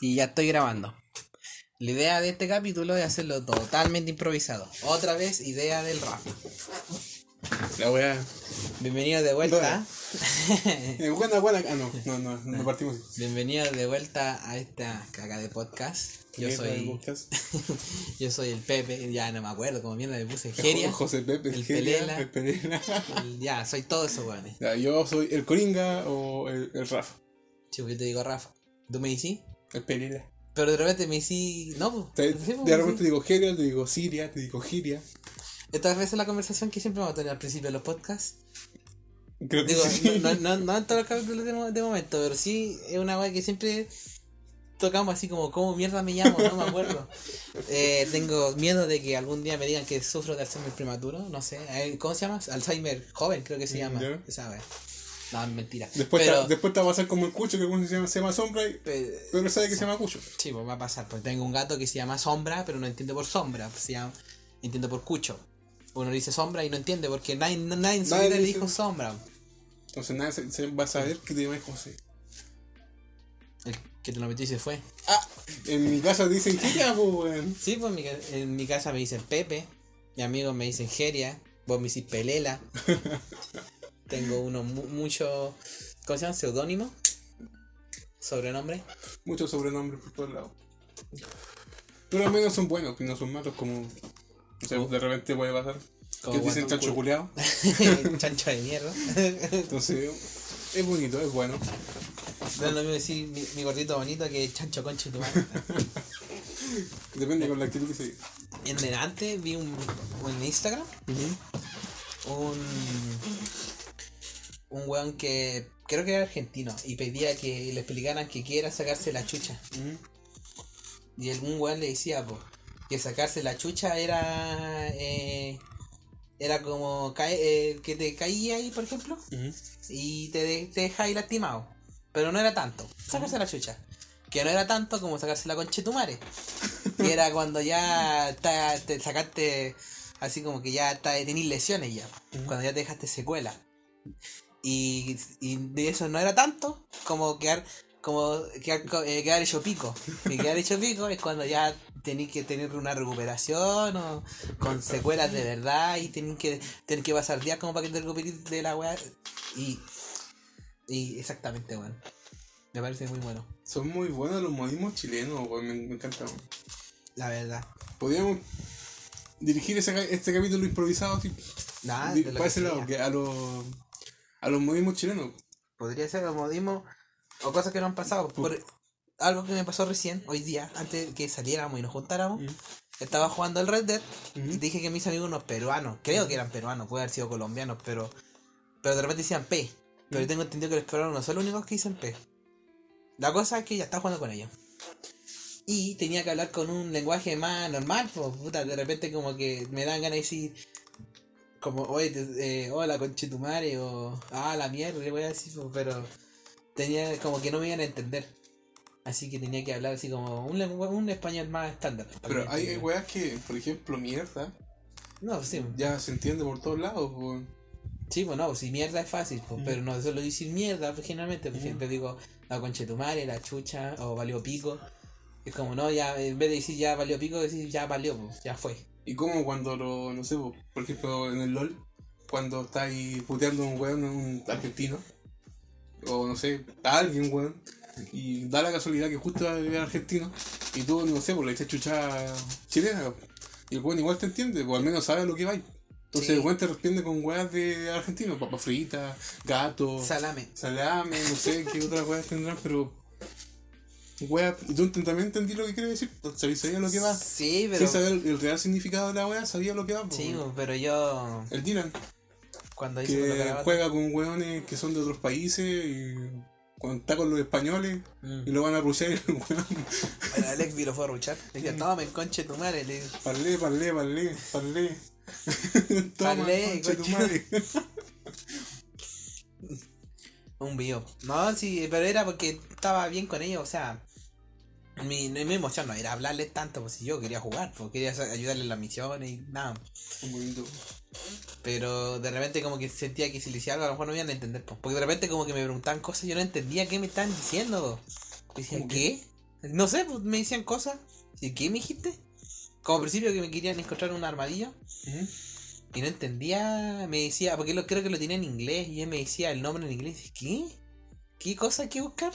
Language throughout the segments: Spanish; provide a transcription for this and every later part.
Y ya estoy grabando. La idea de este capítulo es hacerlo totalmente improvisado. Otra vez, idea del Rafa. La weá. Bienvenidos de vuelta. Eh, buena, buena. Ah, no, no, no, no partimos. Bienvenidos de vuelta a esta caga de podcast. Yo ¿Qué tal el soy, podcast? yo soy el Pepe, ya no me acuerdo cómo mierda le puse. Geria. José Pepe, el Geria, Pelela. el Pelela. el- ya, soy todo eso, weones. Ya, yo soy el Coringa o el, el Rafa. Chico, yo te digo Rafa. ¿Tú me decís? El Pelela. Pero de repente me decís. No, Te- pues. sí, pues, de repente te digo Geria, te digo Siria, te digo Giria. Esta vez es la conversación que siempre vamos a tener al principio de los podcasts. Creo que Digo, sí. no, no, no en todos los capítulos de, mo- de momento, pero sí es una weá que siempre tocamos así como, ¿cómo mierda me llamo? No me acuerdo. Eh, tengo miedo de que algún día me digan que sufro de Alzheimer prematuro, no sé. Eh, ¿Cómo se llama? Alzheimer joven, creo que se llama. Ya. Esa weá. No, mentira. Después, pero, te, después te va a pasar como el Cucho, que uno se llama, se llama Sombra, y- pe- pero él sabe que se llama Cucho. Sí, pues va a pasar. Pues tengo un gato que se llama Sombra, pero no entiende por sombra. pues se llama, entiende por cucho. Uno dice sombra y no entiende porque nadie, nadie en su vida le dijo sombra. Entonces nadie se, se va a saber que te llamas José. El que te lo metió y se fue. Ah, en mi casa dicen Giria, pues. Sí, pues en mi, en mi casa me dicen Pepe, mis amigos me dicen Geria, vos me decís Pelela. Tengo uno mu- mucho, ¿cómo se llama? Seudónimo, sobrenombre. Muchos sobrenombres por todos lados. Pero al menos son buenos, que no son malos, como. No sé, de repente puede pasar. Que dicen chancho culeado. Chancho de mierda. Entonces, es bonito, es bueno. No es lo mismo decir mi, mi gordito bonito que chancho conche tu madre. Depende con la actitud que se diga. En delante vi un, en Instagram un un weón que creo que era argentino y pedía que le explicaran que quiera sacarse la chucha. Y algún weón le decía po, que sacarse la chucha era eh, era como cae- eh, que te caía ahí, por ejemplo, y te, de- te lastimado. Pero no era tanto, sacarse la chucha. Que no era tanto como sacarse la conchetumare. Que era cuando ya te sacaste así como que ya tenís lesiones ya. Cuando ya te dejaste secuela. Y, y de eso no era tanto como quedar como quedar, eh, quedar hecho pico. Y quedar hecho pico es cuando ya tenéis que tener una recuperación o con secuelas de verdad y tenéis que tener que pasar días como para que te recuperes de la weá. Y, y exactamente, weón. Me parece muy bueno, Son muy buenos los modismos chilenos, weón, me, me encantan. la verdad. Podríamos dirigir ese, este capítulo improvisado así, Nada, de lo para que ese lado, sea. que a los, a los modismos chilenos. Podría ser los modismos o cosas que no han pasado. Por, algo que me pasó recién, hoy día, antes que saliéramos y nos juntáramos. Estaba jugando el Red Dead y Ujú. dije que mis amigos unos peruanos, creo que eran peruanos, puede haber sido colombianos, pero pero de repente decían P. Pero yo tengo entendido que los peruanos no son los únicos que dicen P. La cosa es que ya estaba jugando con ellos. Y tenía que hablar con un lenguaje más normal, pues puta, de repente como que me dan ganas de decir como, oye, te- eh, hola conchetumare o ah la mierda, le voy a decir, pues, pero tenía como que no me iban a entender. Así que tenía que hablar así como un, un español más estándar. Pero hay, weas que, por ejemplo, mierda, No, sí. ya se entiende por todos lados. Sí, pues no, pues si mierda es fácil, pues, Mm. pero no solo decir mierda, pues generalmente, pues Mm. siempre digo la conchetumare, la chucha, o valió pico. Es como, no, ya, en vez de decir ya valió pico, decir ya valió, pues, ya fue. Y como cuando lo, no sé, po, por ejemplo, en el LOL, cuando estáis puteando a un weón, un argentino, o no sé, a alguien, weón, y da la casualidad que justo es argentino, y tú, no sé, pues le echas chucha chilena, y el weón igual te entiende, o al menos sabe lo que va. Entonces Sí. el weón te responde con weas de argentino, papas fritas, gato, Salame. salame, no sé qué otras weas tendrán, pero. Weas, y tú también entendí lo que quiere decir, sabías sabía lo que va. Sí, pero. Sin saber el, el real significado de la wea, sabía lo que va. po, Sí, pues, pero yo. El Dylan, Cuando hice que juega con weones que son de otros países y cuando está con los españoles Mm. y lo van a ruchar y el weón, El Alex vi lo fue a ruchar. Le dije, toma, conche tu madre. Le dije, parlé, parlé, parlé, parlé. Toma, Parlé, concha tu madre. un video. No, sí, pero era porque estaba bien con ellos, o sea. Mi, mi emoción no era hablarles tanto, pues si yo quería jugar, pues quería ayudarles en las misiones y nada. Un bonito. Pero de repente como que sentía que si le decía algo a lo mejor no me iban a entender. po. Porque de repente como que me preguntaban cosas y yo no entendía qué me estaban diciendo. Y decían, ¿Cómo ¿qué? No sé, pues me decían cosas. ¿Y qué me dijiste? Como al principio que me querían encontrar un armadillo. Y no entendía, me decía, porque lo, creo que lo tenía en inglés. Y él me decía el nombre en inglés. ¿qué? ¿Qué cosa hay que buscar?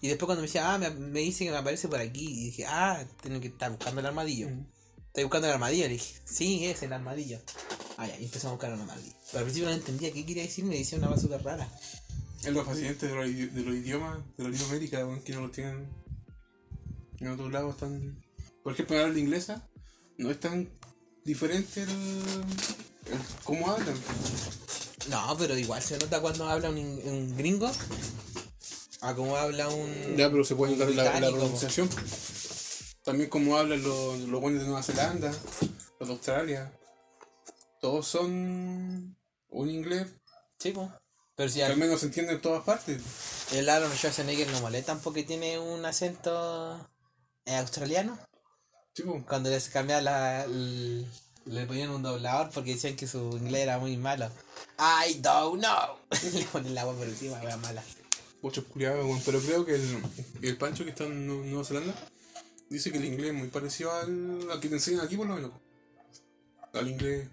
Y después cuando me decía, ah, me, me dice que me aparece por aquí. Y dije, ah, tengo que estar buscando el armadillo. Ujú. Estoy buscando el armadillo. Le dije, sí, es el armadillo. Ah, ya, y empezamos a buscar el armadillo. Pero al principio no entendía qué quería decir, me decía una súper rara. Es lo fascinante de los, de los idiomas de la Latinoamérica, que no lo tienen en otros lados tan. Por ejemplo, hablar de inglesa no es tan diferente el, el cómo hablan. No, pero igual se nota cuando habla un, un gringo. A como habla un. Ya, pero se puede notar la, la pronunciación. También como hablan los, los buenos de Nueva Zelanda, los de Australia. Todos son un inglés Sí, po. Pero si que al al- menos se entiende en todas partes. el Aaron Schwarzenegger no molesta porque tiene un acento eh, australiano. Sí, po. Cuando les cambiaban la. le ponían un doblador porque decían que su inglés era muy malo. I don't know. le ponen la agua por encima, wea mala. Muchos culiados, weón, pero creo que el, el Pancho que está en Nu- Nueva Zelanda dice que el inglés es muy parecido al, al que te enseñan aquí por lo menos. Al inglés,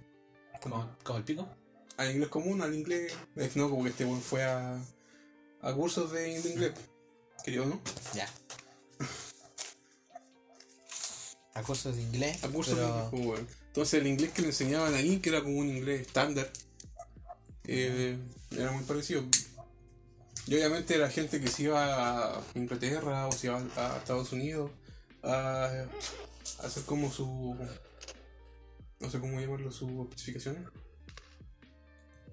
Como, como el pico. al inglés común, al inglés. Es no, como que este weón fue a, a cursos de, de inglés. Querido, ¿no? Ya. A cursos de inglés. A cursos de pero- inglés, pues, weón. Entonces el inglés que le enseñaban ahí, que era como un inglés estándar, eh, era muy parecido. Y obviamente la gente que se iba a Inglaterra o se iba a Estados Unidos a, a hacer como su. No sé cómo llamarlo, sus especificaciones.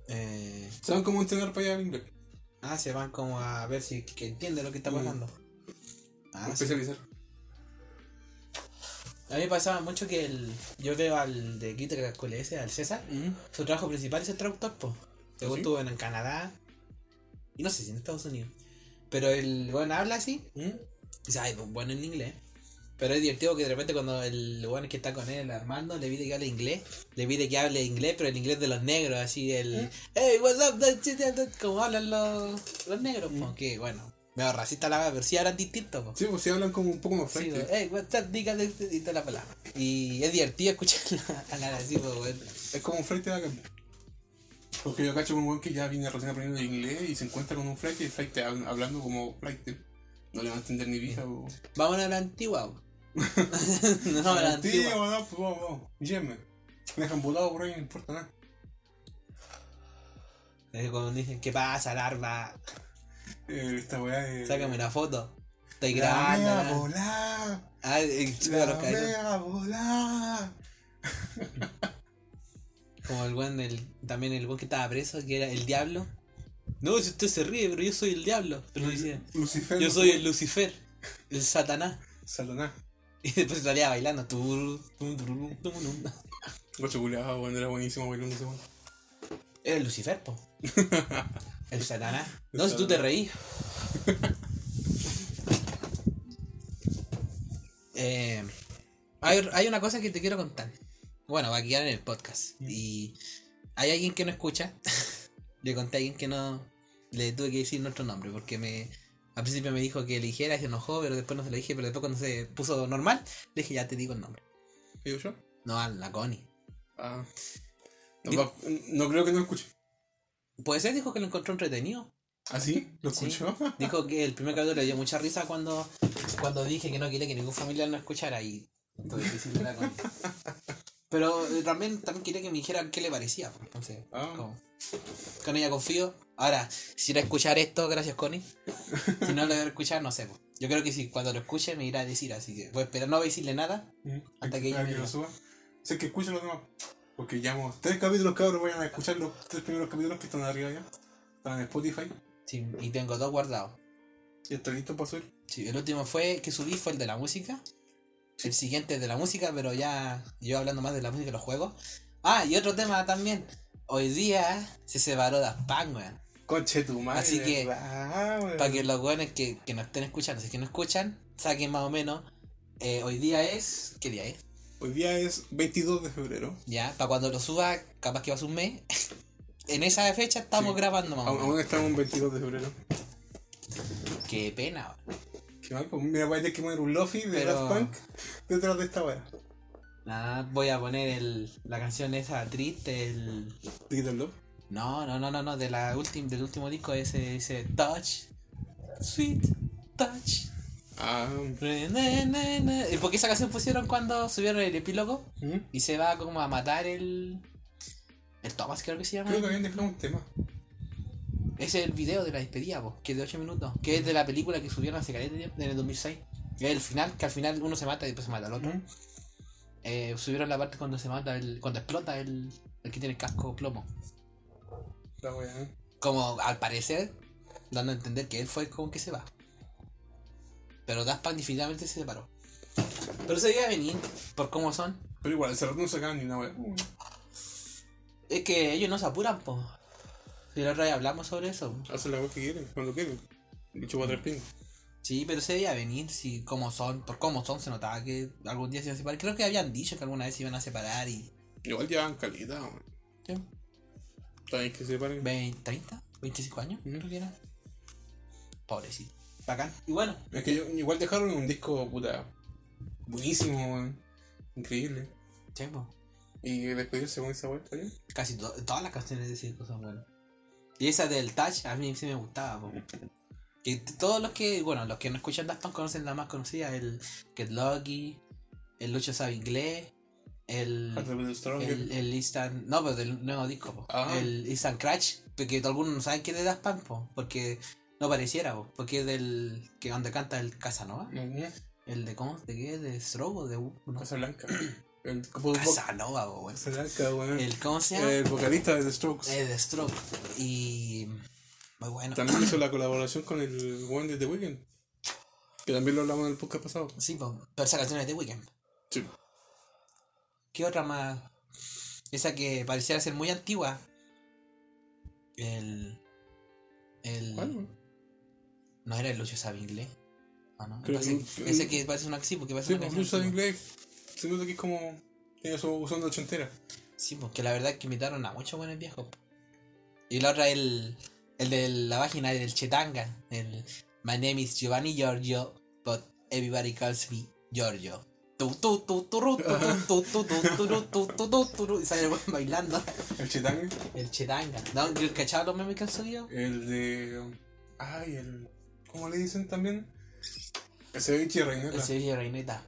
Eh, Saben cómo entrenar para allá el inglés. ah, se van como a ver si que entiende lo que está Mm. pasando. Ah, sí. especializar. A mí me pasaba mucho que el, yo veo al de Quito que al César, su trabajo principal es el traductor, pues. Según ¿Sí? estuvo en Canadá. Y no sé si en Estados Unidos. Pero el bueno habla así. ¿Mm? Ay, pues bueno en inglés. Pero es divertido que de repente cuando el bueno que está con él, el Armando, le pide que hable inglés, le pide que hable inglés, pero el inglés de los negros, así el ¿Eh? Hey, what's up? that shit, that- that", Como hablan los, los negros, Mm. que bueno, medio racista la verdad, pero sí hablan distinto. Sí, pues si hablan como un poco más Sí, fuerte. pues, hey, what's up, y toda la palabra. Y es divertido escuchar a la así, pues, bueno. Es como un flight de acá. Porque yo cacho con un weón que ya viene recién aprendiendo inglés y se encuentra con un flight y el flight hab- hablando como flight. No le va a entender ni vieja. o- Vamos a la antigua, no, a la antigua. no, pues vamos, vamos. Llévenme. Me dejan botado por ahí, no importa nada. Es cuando dicen, ¿qué pasa, larva? Eh, esta weá de. Sácame una foto. Estoy La grabando. volá. Ah, eh, chupa los La cabezos. Como el buen del. También el buen que estaba preso, que era el diablo. No, si usted se ríe, pero yo soy el diablo. Pero Lucifer. yo soy el Lucifer, el Satanás. Satanás. Y después salía bailando. Gocho culiado, bueno, era buenísimo bailando ese. Era el Lucifer, po. El Satanás. No, si tú te reís. Eh, hay, hay una cosa que te quiero contar. Bueno, va a quedar en el podcast. Y hay alguien que no escucha. le conté a alguien que no. Le tuve que decir nuestro nombre porque me. Al principio me dijo que le dijera y se enojó, pero después no se lo dije. Pero después cuando se puso normal, le dije ya te digo el nombre. ¿Digo yo? No, a la Connie. Ah. No, Digo- va- no creo que no escuche. Puede ser, dijo que lo encontró entretenido. ¿Ah, sí? ¿Lo Sí. escuchó? Dijo que el primer capítulo le dio mucha risa cuando, cuando dije que no quería que ningún familiar lo escuchara y difícil era con Pero eh, también, también quería que me dijera qué le parecía. pues, Entonces, Ah. como, con ella confío. Ahora, si irá a escuchar esto, gracias Connie. Si no lo voy a escuchar, no sé. pues. Yo creo que si cuando lo escuche me irá a decir, así que voy a esperar, no voy a decirle nada. Hasta que ella me lo diga. suba. Sé que escuchen los demás. Porque llevamos tres capítulos, cabros. Vayan a escuchar los tres primeros capítulos que están arriba ya. Están en Spotify. Sí, y tengo dos guardados. Y está listo para subir. Sí, el último fue que subí fue el de la música. El siguiente es de la música, pero ya yo hablando más de la música y los juegos. Ah, y otro tema también. Hoy día se separó Daft Punk, weón. Conche tu madre. Así que. Para que los weones que, que nos estén escuchando, si es que no escuchan, saquen más o menos. eh, hoy día es. ¿Qué día es? Hoy día es 22 de febrero. Ya, para cuando lo suba, capaz que va a ser un mes. en esa fecha estamos Sí. grabando menos. aún estamos en 22 de febrero. Qué pena, weón. Qué mal, pues mira, voy a tener que poner un lofi de Daft Punk detrás de esta weá. Nada, voy a poner el, la canción esa triste, el... Digital Love. No, no, no, no, no, de la ultim, del último disco ese, ese Touch, Sweet Touch. Ah, Ne, ne, ne, ne. ¿Y por qué esa canción pusieron cuando subieron el epílogo? ¿mm? Y se va como a matar el... El Thomas creo que se llama. creo que habían dejado un tema. Ese es el video de la despedida, po, que es de 8 minutos. Que es de la película que subieron hace caleta en el 2006. Que es el final, que al final uno se mata y después se mata al otro. ¿Mm? Eh, subieron la parte cuando se mata, el, cuando explota el, el que tiene el casco plomo. La weá. ¿eh? Como al parecer, dando a entender que él fue como que se va. Pero Daft Punk definitivamente se separó. Pero se veía venir por cómo son. Pero igual, ese rato no sacaban ni una. Uh, Es que ellos no se apuran, po. Y la otra vez hablamos sobre eso. Hacen la weá que quieren, cuando quieren. Y chupa tres. Sí, pero se veía venir, si como son, por cómo son, se notaba que algún día se iban a separar. Creo que habían dicho que alguna vez se iban a separar y. Igual llevan calidad, weón. ¿qué? También que se separen. 20, 30, 25 años, Mm. creo que era. Pobrecito. Bacán. Y bueno, Es que yo- igual dejaron un disco, puta, buenísimo, weón. Increíble. sí, po. Y despedirse con esa ¿está bien? casi to- todas las canciones de Circo son buenas. Y esa del Touch a mí sí me gustaba, po. Que todos los que, bueno, los que no escuchan Daft Punk conocen la más conocida, el Get Lucky, el Lucho sabe inglés, el... Stronger. El, el Instant. No, pero del nuevo disco, po. Ah. El Instant Crash. Porque algunos no saben que es de Daft Punk, po, Porque no pareciera, po, Porque es del. que donde canta el Casanova. Ujú. El de cómo, de qué, de Strobo, de no. Casa Blanca. El, como vo- Casanova, po, weón. Casa Blanca, weón. El cómo se llama? El vocalista de The Strokes. Eh, de Stroke. Y. Muy bueno. También hizo la colaboración con el One de The Weeknd. Que también lo hablamos en el podcast pasado. Sí. Pero esa canción es de Weekend. Sí. ¿Qué otra más? Esa que pareciera ser muy antigua. El. El. ¿Cuál? No era el Lucio sabe inglés. Ah, no. Creo que- ese que parece una sí, porque parece Sí, una pues canción Se nota que es como. Tiene su son de ochentera. Sí, porque la verdad es que imitaron a muchos buenos viejos. Y la otra el. El de la página del Chetanga. El My name is Giovanni Giorgio, but everybody calls me Giorgio. Y sale el bailando. El Chetang. El Chetanga. ¿No? ¿Cachado los memes que han? El de. Ay, el. ¿Cómo le dicen también? El ceviche de El Reineta.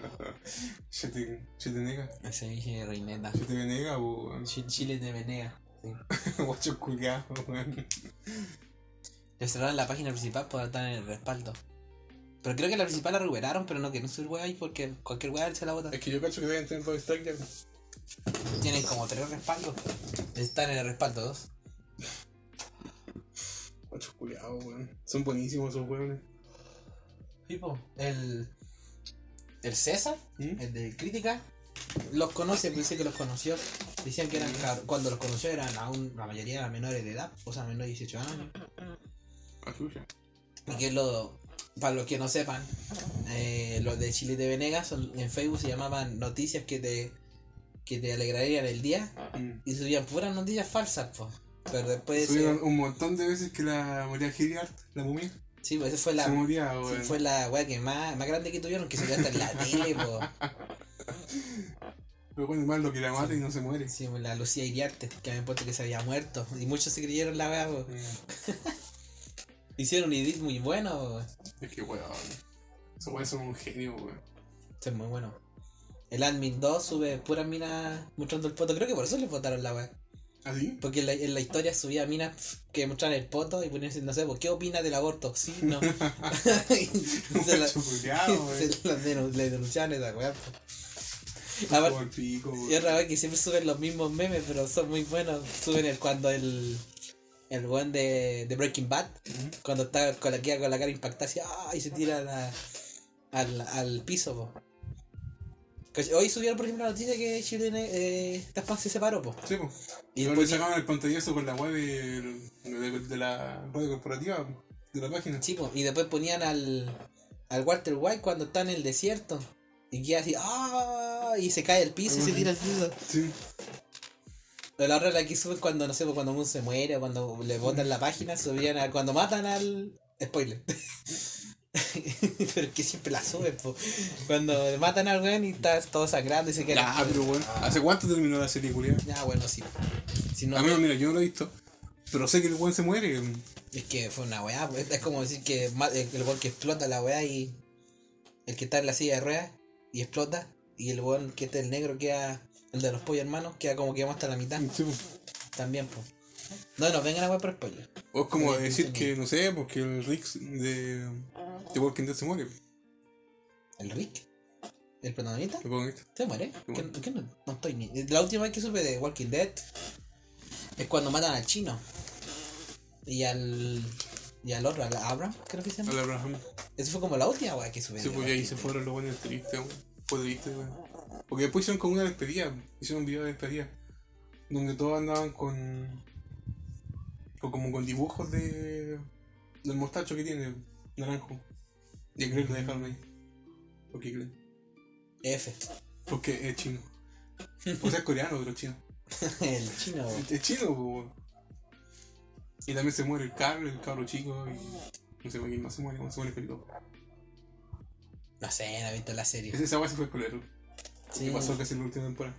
Reineta. Chete. Chetenega. El ceviche de reineta. Chete Venega o. Chi- Chile de Venega. Sí. Guacho culiao, weón. Le cerraron la página principal por estar en el respaldo. Pero creo que la principal la recuperaron, pero no quieren subir weá ahí porque cualquier weá se la bota. Es que yo cacho que deben tener dos strike ya. Tienen como tres respaldos. Están en el respaldo dos. Guacho culiao, weón. Son buenísimos esos weones. Tipo, el. El César, ¿Mm? el de crítica, los conoce, pensé que los conoció. Decían que eran cuando los conoció eran aún la mayoría eran menores de edad, o sea, menores de 18 años. Ah. Y que lo, para los que no sepan, eh, los de Chile de Venegas son- en Facebook se llamaban noticias que te, que te alegrarían el día Mm. y subían puras noticias falsas, pues. Pero después un montón de veces que la moría Hilliard, la momia, sí, pues esa fue la, se sí, weón. fue la weá que más, más grande que tuvieron, que subió hasta en la tele, po. Pero bueno, más lo que la mata y no se muere. Sí, pues, la Lucía Iriarte, que habían puesto que se había muerto. Y muchos se creyeron la weá, po. Hicieron un edit muy bueno, po. Es que weón. Esos weones son un genio, weón. Es muy bueno. El Admin 2 sube puras minas mostrando el poto. Creo que por eso le votaron la weá. ¿Así? Porque en la, en la historia subía minas que mostraban el poto y ponían, no sé, ¿qué opinas del aborto? Sí, no. Y se la- se la denun- le denunciaban esa weá. po. Como Aparte- el pico, Y weón. otra vez que siempre suben los mismos memes, pero son muy buenos. Suben el cuando el. El buen de, de Breaking Bad, cuando está con la, con la cara impactada así, ¡ah! y se tira la- al, al piso, po. Hoy subieron, por ejemplo, la noticia que Chile eh, Punk se separó, po. Sí, pues. Y le después- sacaban el pantallazo con la web de, de, de la radio corporativa de la página. Sí, po, y después ponían al, al Walter White cuando está en el desierto. Y queda así, ¡ah! Y se cae al piso y se tira al piso. Sí. Pero la otra la que suben cuando, no sé, cuando uno se muere o cuando le botan la página, subían a, cuando matan al, Spoiler. pero es que siempre la suben, po. Cuando matan al weón y está todo sangrando y se queda. Ya, pero bueno. ¿Hace cuánto terminó la serie, culiada? Ya, bueno, sí. Si no, A mí, mira, yo no lo he visto. Pero sé que el weón se muere. es que fue una weá, pues, es como decir que el weón que explota la weá y el que está en la silla de ruedas y explota y el weón que está el negro queda, el de los pollos hermanos, queda como que vamos hasta la mitad. Sí. También, pues. No nos vengan a weá por spoiler. O es como decir que, no sé, porque el Rick de, de Walking Dead se muere. ¿El Rick? ¿El protagonista? ¿Se muere? ¿Qué, no, no estoy ni. La última vez que supe de Walking Dead es cuando matan al chino. Y al. Y al otro, al Abraham, creo que se llama. Al Abraham. Esa fue como la última weá que supe. Sí, y ahí se fueron los buenos tristes. Fue triste, weón. Porque después hicieron como una despedida. Hicieron un video de despedida. Donde todos andaban con. con como con dibujos de. del mostacho que tiene, naranjo. Y a Greg lo dejaron ahí. ¿Por qué Greg? F. Porque es chino. O sea, es coreano, pero chino. el chino. Es chino. Y también se muere el Carl, el cabro chico, y. No sé quién más se muere, se muere Felipe. No sé, no he visto la serie. Esa esa weá se fue colero. Sí. ¿Qué pasó casi en la última temporada?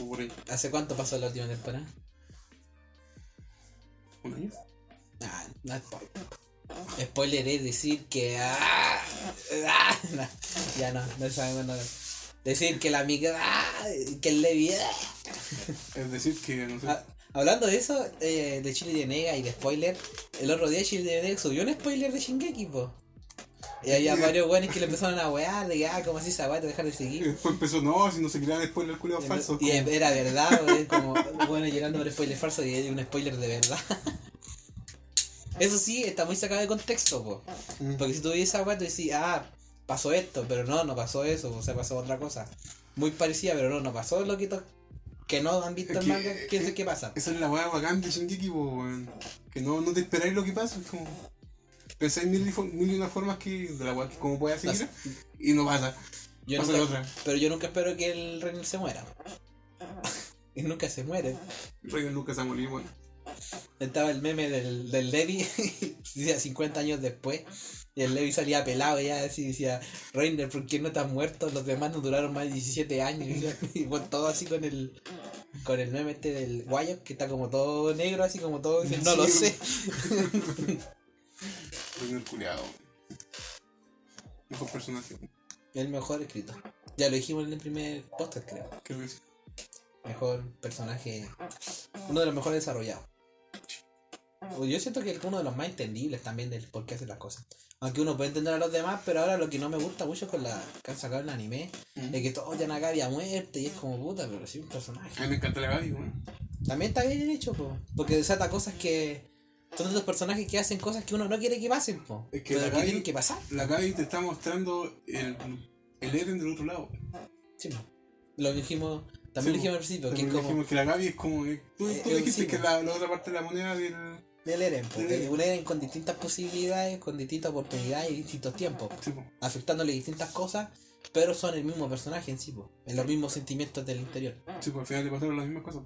O por ahí. ¿Hace cuánto pasó la última temporada? ¿Un año? Ah, no es. Spoiler es decir que. ah, ah, no, ya no, no sabemos nada. Decir que la amiga. ah, que el Levi. ah. Es decir, que no sé. Hablando de eso, eh, de Chile de Nega y de spoiler, el otro día Chile de Nega subió un spoiler de Shingeki, po. Y había varios weones que le empezaron a wear, de ah, como así esa weá, te dejar de Y seguir. después empezó, no, si no se crean después el culo falso. Y era verdad, weón, como, bueno, llorando por spoiler falso y un spoiler de verdad. Eso sí, está muy sacado de contexto, po. Mm. Porque si tú ves esa weá, tú decís, ah, pasó esto, pero no, no pasó eso, o sea, pasó otra cosa. Muy parecida, pero no, no pasó lo que, no han visto el que- manga, ¿qué es el que pasa? Esa es la weá bacán de Shingeki, po, weón. Que no, no te esperáis lo que pasa. Es como. Pensáis mil, mil y una formas que, de la weá que como pueda seguir. Y no pasa. Yo pasa nunca- la otra. pero yo nunca espero que el Reiner se muera. y nunca se muere. Reina nunca se va a morir, weón. Estaba el meme del, del Levi, decía 50 años después, y el Levi salía pelado y ya así decía, Reiner, ¿por qué no estás muerto? Los demás no duraron más de 17 años. Y, bueno, todo así con el con el meme este del Guayo, que está como todo negro, así como todo, dice, no lo sé. Reina el culiado. Mejor personaje. El mejor escrito. Ya lo dijimos en el primer podcast, creo. Creo que sí. Mejor personaje, uno de los mejores desarrollados. Yo siento que es uno de los más entendibles también del por qué hace las cosas. Aunque uno puede entender a los demás, pero ahora lo que no me gusta mucho con la que han sacado en el anime es que todo ya Nagari a muerte y es como puta, pero sí un A personaje. mí me encanta la Gaby, weón. También está bien hecho, po, porque desata cosas que son de los personajes que hacen cosas que uno no quiere que pasen, po, Es que pero la que Gaby- tienen que pasar. La Gaby te está mostrando el, el Eren del otro lado. Sí, po. Lo dijimos, también lo Sí, dijimos al principio, que es como dijimos que la Gaby es como. eh, Tú, Eh, tú eh, dijiste sí, que la, la otra parte de la moneda del. del Eren, Del Eren. un Eren con distintas posibilidades, con distintas oportunidades y distintos tiempos. Sí, po. afectándole distintas cosas, pero son el mismo personaje en sí, po, en los mismos sentimientos del interior, Sí, pues al final le pasaron las mismas cosas.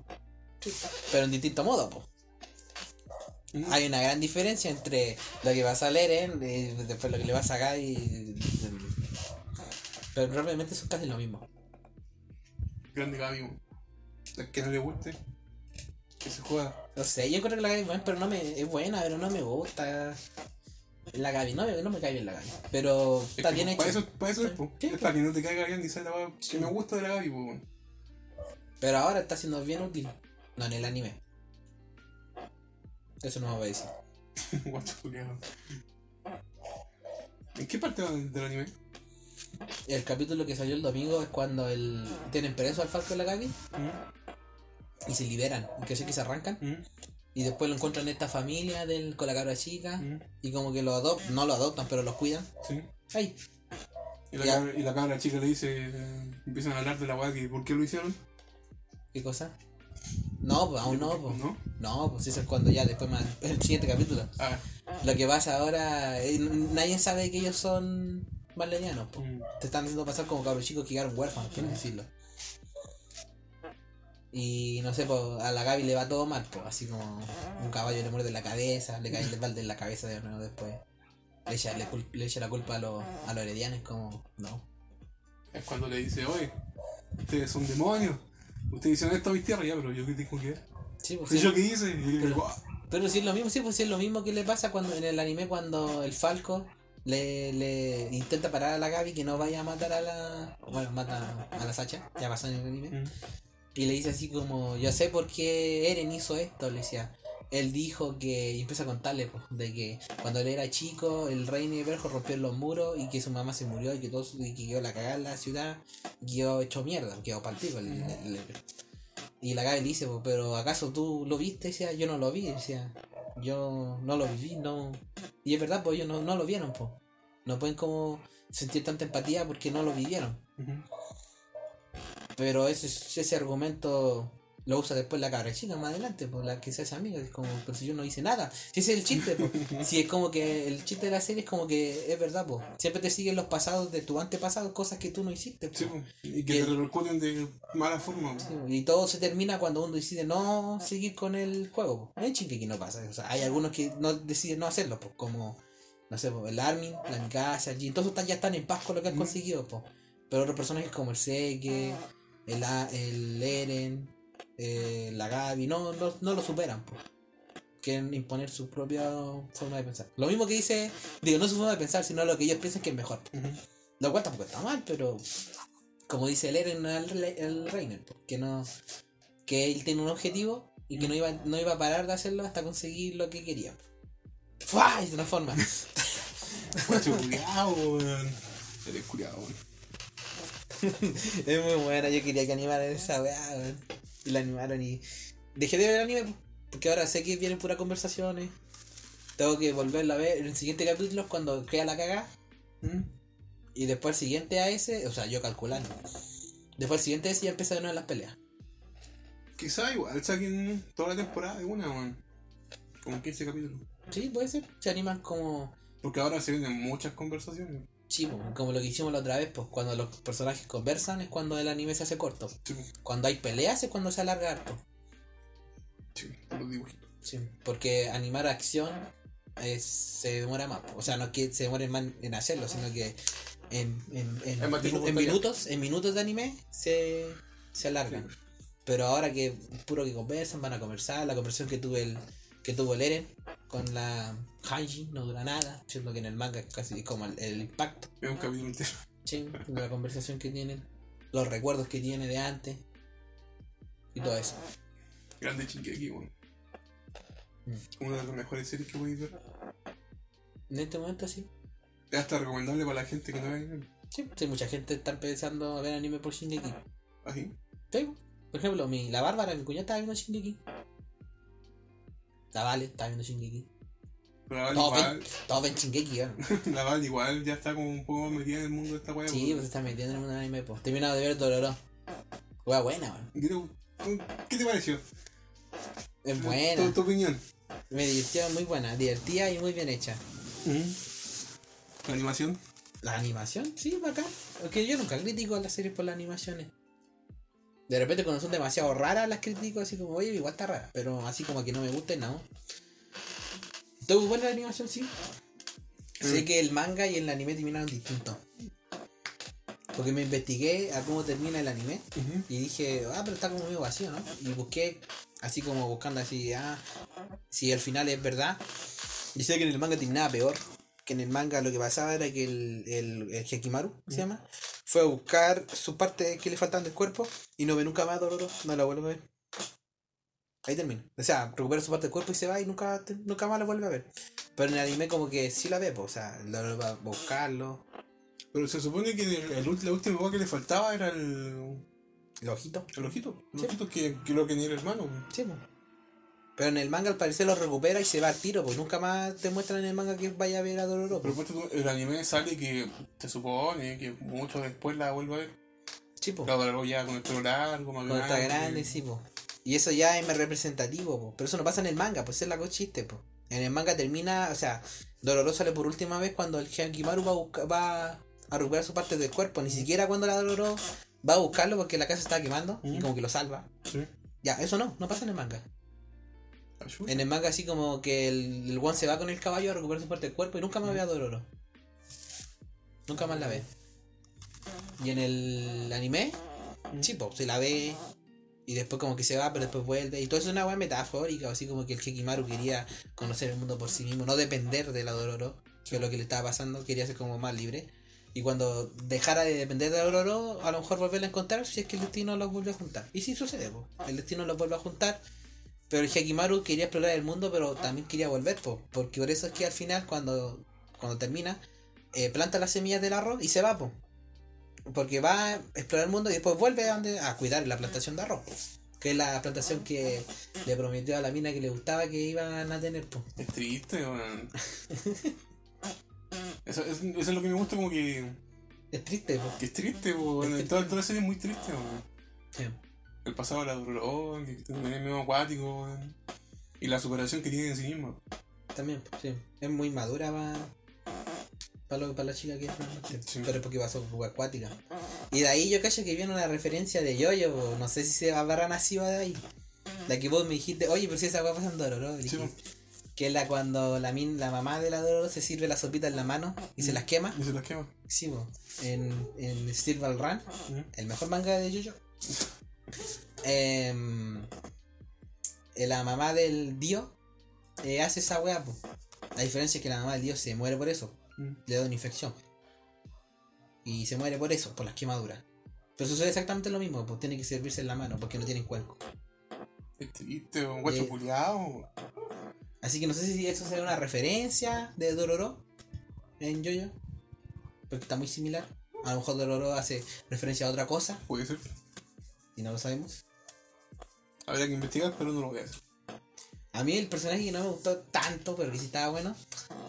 pero en distinto modo. Po. Mm. Hay una gran diferencia entre lo que pasa a Eren y después lo que le va a sacar y... Pero realmente son casi lo mismo. Grande Gaby. Al que no le guste, que se juega. No sé, yo creo que la Gaby es buena, pero no me, es buena, pero no me gusta. La Gaby, no, me- no me cae bien la Gaby. Pero Es está bien hecho. Para eso, para eso es, po. Sí, Es po. para que no te caiga bien, dice la que me gusta de la Gaby, po. Pero ahora está siendo bien útil. No, en el anime. Eso no me va a decir. ¿En qué parte del anime? El capítulo que salió el domingo es cuando el tienen preso al Falco y la Gaby Mm, y se liberan, que sé que se arrancan mm, y después lo encuentran en esta familia del, con la cabra chica mm, y como que lo adoptan, no lo adoptan, pero los cuidan. Sí. Ay, Y la, cabra, y la cabra chica le dice, eh, empiezan a hablar de la weá que por qué lo hicieron. ¿qué cosa? No, pues aún no, pues. ¿No? No, pues eso es cuando ya después más el siguiente capítulo. Ah, Lo que pasa ahora, eh, nadie sabe que ellos son pues. mm, Te están haciendo pasar como cabros chicos que quedaron huérfanos, quiero decirlo. Y no sé, pues a la Gaby le va todo mal, pues así como un caballo le muerde la cabeza, le cae el balde en la cabeza de nuevo después. le echa, le, echa la culpa a los, a los heredianos, como, no. Es cuando le dice, oye, ustedes son demonios. Ustedes hicieron esto a mis tierras, ya, pero yo qué tengo que ver. Sí, pues, ¿Y sí. yo qué hice? Pero- "Ah". Pero si es lo mismo, sí, pues sí es lo mismo que le pasa cuando en el anime cuando el Falco le, le intenta parar a la Gaby que no vaya a matar a la. Bueno, mata a la Sacha, ya pasó en el anime. Mm. Y le dice así como, yo sé por qué Eren hizo esto, le decía. Él dijo que, y empieza a contarle, pues, de que cuando él era chico, el rey Niverjo rompió los muros y que su mamá se murió y que todo su- y que quedó la cagada en la ciudad, y quedó hecho mierda, quedó partido el, el- el- Y la Gaby le dice, pues, pero ¿acaso tú lo viste? Decía, yo no lo vi, decía, yo no lo viví, no. Y es verdad, pues ellos no, no lo vieron, pues. No pueden como sentir tanta empatía porque no lo vivieron. Pero ese, ese argumento lo usa después la cabra chica más adelante, por la que se hace amiga. Es como, pero si yo no hice nada. Si ese es el chiste, po. Si es como que el chiste de la serie es como que es verdad, po. Siempre te siguen los pasados de tu antepasado, cosas que tú no hiciste, po. Sí, y que el- te repercuten de mala forma. Sí, Y todo se termina cuando uno decide no seguir con el juego. po. En Shingeki no pasa. O sea, hay algunos que no deciden no hacerlo, po, como, no sé, po, el Armin, la Mikasa, el Jin. Todos están, ya están en paz con lo que han Mm. conseguido. Po. Pero otros personajes como el Seke, el, A- el Eren, eh, la Gaby, no, no, no lo superan. Quieren imponer su propia forma de pensar. Lo mismo que dice, digo, no su forma de pensar, sino lo que ellos piensan que es mejor. po. Ujú. Lo cual tampoco está mal, pero como dice el Eren al Re- el Reiner, que no que él tiene un objetivo y que no iba, no iba a parar de hacerlo hasta conseguir lo que quería. ¡Fua! Guacho culiao, weón. Eres weón. es muy buena, yo quería que animaran esa weá, weón. Y la animaron y dejé de ver el anime porque ahora sé que vienen puras conversaciones. Tengo que volverla a ver en el siguiente capítulo cuando crea la cagada. ¿Mm? Y después el siguiente a ese, o sea, yo calculando. Después el siguiente a ese ya empieza de nuevo las peleas. Quizá igual saquen toda la temporada de una, weón. Como 15 capítulos. Sí, puede ser. Se animan como. Porque ahora se vienen muchas conversaciones. Sí, como lo que hicimos la otra vez, pues cuando los personajes conversan es cuando el anime se hace corto. Sí. Cuando hay peleas es cuando se alarga harto. sí, los dibujitos. Sí, porque animar acción es- se demora más. O sea, no es que se demore más en hacerlo, sinu que en, en, en, minutos, en minutos de anime se, se alargan. Sí. Pero ahora que puro que conversan, van a conversar, la conversación que tuve el, que tuvo el Eren con la Hanji no dura nada, siendo que en el manga es casi como el, el impacto. Es un capítulo entero. Sí, la conversación que tienen, los recuerdos que tiene de antes y todo eso. Grande Shingeki, weón. Mm. Una de las mejores series que podéis ver. En este momento sí. Es hasta recomendable para la gente que no ve anime. Sí, sí, mucha gente está empezando a ver anime por Shingeki. Así. Sí, por ejemplo, mi, la Bárbara, mi cuñada, estaba viendo Shingeki. La Vale estaba viendo Shingeki. Pero la Val Todos igual, ven, todos ven Shingeki, la Val igual ya está como un poco metida en el mundo de esta weá. Sí, pues está metiendo en un anime, pues. Terminado de ver Dororo. Wea buena, weón. ¿Qué te pareció? Es Tu, buena. tu opinión. Me divirtió, muy buena. Divertida y muy bien hecha. La animación. La animación, sí, bacán. Porque yo nunca critico a las series por las animaciones. De repente cuando son demasiado raras las critico así como, oye, igual está rara. Pero así como que no me gusta, no. ¿Estuvo buena la animación? Sí. Sé Mm. que el manga y el anime terminaron distintos. Porque me investigué a cómo termina el anime. Y dije, ah, pero está como medio vacío, ¿no? Y busqué, así como buscando así, ah, si el final es verdad. Y sé que en el manga terminaba peor. Que en el manga lo que pasaba era que el, el, el Hekimaru, se llama, fue a buscar su parte que le faltaban del cuerpo y no ve nunca más a Dororo, no la vuelve a ver. Ahí termina. O sea, recupera su parte del cuerpo y se va y nunca, nunca más la vuelve a ver. Pero en el anime como que sí la ve, po, o sea, Dororo va a buscarlo, Pero se supone que el, el la última cosa que le faltaba era el, el ojito. el ojito. El Sí. ojito que, que lo que ni era hermano. Sí, po. Pero en el manga al parecer lo recupera y se va al tiro, pues nunca más te muestran en el manga que vaya a ver a Dororo. Pero po. ponte tú, el anime sale que se supone que mucho después la vuelve a ver. Sí, po. Claro, luego ya con el pelo largo, más Cuando está grande, sí, po. Y eso ya es más representativo, po. Pero eso no pasa en el manga, pues es la cosa chiste, po. En el manga termina, o sea, Dororo sale por última vez cuando el Hankimaru va a buscar, va a recuperar su parte del cuerpo. Ni siquiera cuando la Dororo va a buscarlo porque la casa está quemando y como que lo salva. Sí. Ya, eso no, no pasa en el manga. En el manga así como que el, el one se va con el caballo a recuperar su parte del cuerpo y nunca más ve a Dororo. Nunca más la ve. Y en el anime, sí, pues, se la ve y después como que se va, pero después vuelve. Y todo eso es una weá metafórica, así como que el Hekimaru quería conocer el mundo por sí mismo, no depender de la Dororo, que es lo que le estaba pasando, quería ser como más libre. Y cuando dejara de depender de la Dororo, a lo mejor volverla a encontrar si es que el destino los vuelve a juntar. Y sí sucede, po. el destino los vuelve a juntar. Pero el Hekimaru quería explorar el mundo, pero también quería volver, po. porque por eso es que al final, cuando, cuando termina, eh, planta las semillas del arroz y se va, po. Porque va a explorar el mundo y después vuelve a, donde, a cuidar la plantación de arroz. po. Que es la plantación que le prometió a la mina que le gustaba que iban a tener, po. Es triste, weón. Eso, es- eso es lo que me gusta, como que, Es triste, po. que es triste, weón. Es Toda, toda la serie es muy triste. Sí. El pasado la Dororo, que también es medio acuático. Y la superación que tiene en sí mismo. También, sí. Es muy madura para para la chica que es realmente. Sí. Pero es porque pasó por acuática. Y de ahí yo cacho que viene una referencia de Yoyo. po. No sé si se habrá nacido de ahí. La que vos me dijiste, oye, pero si esa weá pasa en Dororo. Sí. Que es la cuando la, min, la mamá de la Dororo se sirve la sopita en la mano y se las quema. Y se las quema. Sí, po. en, en Ball Run, el mejor manga de Yoyo. Em, eh, la mamá del Dio eh, hace esa weá. La diferencia es que la mamá del Dio se muere por eso. Mm. Le da una infección. Y se muere por eso, por las quemaduras. Pero sucede exactamente lo mismo, pues tiene que servirse en la mano porque no tienen cuenco. Es triste, un guacho Eh. Así que no sé si eso será una referencia de Dororo en Yoyo. Porque está muy similar. A lo mejor Dororo hace referencia a otra cosa Puede ser. Y no lo sabemos. Habría que investigar, pero no lo voy a hacer. A mí el personaje que no me gustó tanto, pero que sí estaba bueno,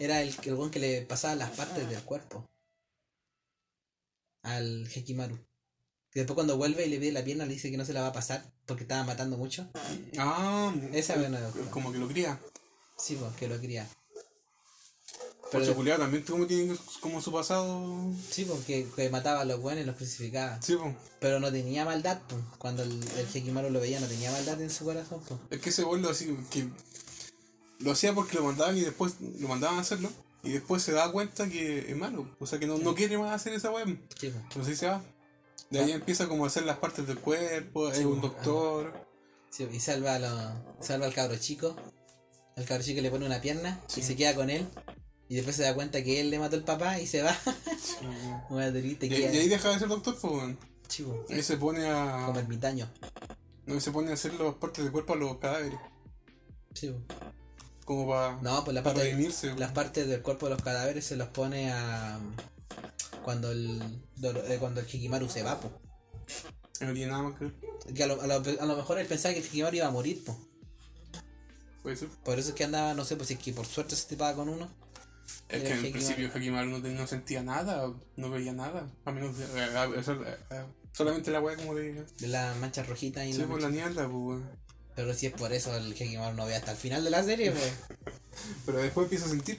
era el, el weón que le pasaba las partes del cuerpo. Al Hekimaru. Que después cuando vuelve y le pide la pierna le dice que no se la va a pasar porque estaba matando mucho. Ah, Esa otra. como que lo cría. Sí, pues que lo quería. Pero culiao también como tiene como su pasado. sí, porque que mataba a los buenos y los crucificaba. Sí, pues. Pero no tenía maldad, pues. Cuando el, el Hekimaru lo veía no tenía maldad en su corazón, pues. Es que ese vuelo así que lo hacía porque lo mandaban y después lo mandaban a hacerlo. Y después se da cuenta que es malo. O sea que no, no quiere más hacer esa web. Sí, pues. Pero sí se va. De ahí empieza como a hacer las partes del cuerpo, Sí, es un doctor. Sí, y salva, a lo- salva al cabro chico. Al cabro chico le pone una pierna Sí. y se queda con él. Y después se da cuenta que él le mató al papá y se va. Una triste Y, y ahí deja de ser doctor, pues. Chivo. Ahí se pone a. Como ermitaño. No, se pone a hacer las partes del cuerpo a los cadáveres. Chivo. Como para. No, pues la para parte, redimirse. las partes del cuerpo de los cadáveres se los pone a. Cuando el. Eh, cuando el Hikimaru se va, pues. No tiene nada más que ver. Que a lo, a, lo, a lo mejor él pensaba que el Hikimaru iba a morir, pues. Puede ser. Por eso es que andaba, no sé, pues si es que por suerte se tipaba con uno. Es que en Hakimaru. principio Hakimaru no, sentía nada, no veía nada. A menos de- a- a- eso- a- solamente la weá como de. De las manchas rojitas y Sí, la por la mierda, pues. Pero si es por eso el Hikimaru no ve hasta el final de la serie, pues. Pero después empieza a sentir.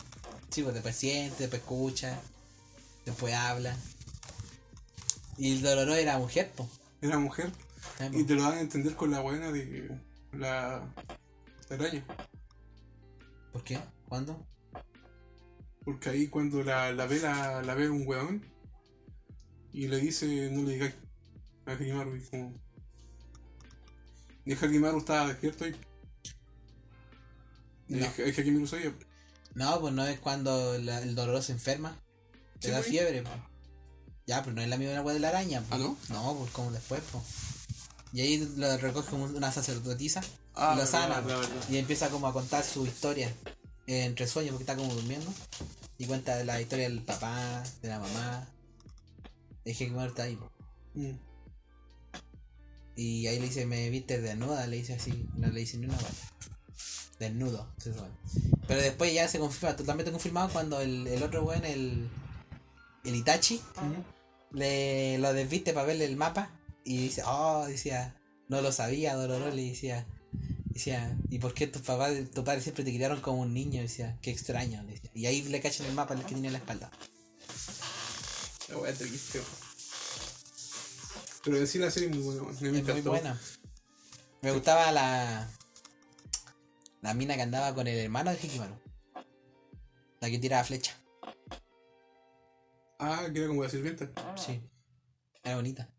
Sí, pues después siente, después escucha, después habla. Y el Dororo era mujer, pues. Era mujer. Ah, Y te lo dan a entender con la buena de la araña. ¿Por qué? ¿Cuándo? Porque ahí cuando la, la ve la, la ve un weón y le dice no le digáis a Hakimaru y como. Y Hakimaru estaba despierto ahí. Y No. el Hakimaru sabía. No, pues no es cuando la- el Dororo se enferma. Sí, da pues. fiebre, pues. Ya, pero no es la misma agua de la araña, pues. ¿Ah, no? No, pues como después, pues. Y ahí lo recoge un- una sacerdotisa Ah, y lo sana. verdad, verdad. Y empieza como a contar su historia entre sueños porque está como durmiendo. Y cuenta la historia del papá, de la mamá. De Hikimaru está ahí. Mm. Y ahí le dice, me viste desnuda, le dice así, no le dice ni una palabra. Desnudo, se supone. Pero después ya se confirma, totalmente confirmado cuando el, el otro weón, el, el Itachi, le lo desviste para verle el mapa y dice, oh, decía, no lo sabía, Dororo, le decía, decía, ¿y por qué tus papás, tus padres siempre te criaron como un niño? Decía, qué extraño, decía. Y ahí le cachan el mapa el que tiene en la espalda. La weá triste. Pero en sí la serie es muy buena. Me Es muy buena. Me gustaba la. La mina que andaba con el hermano de Hikimaru. La que tiraba flecha. Ah, que era como la sirvienta. Sí. Era bonita.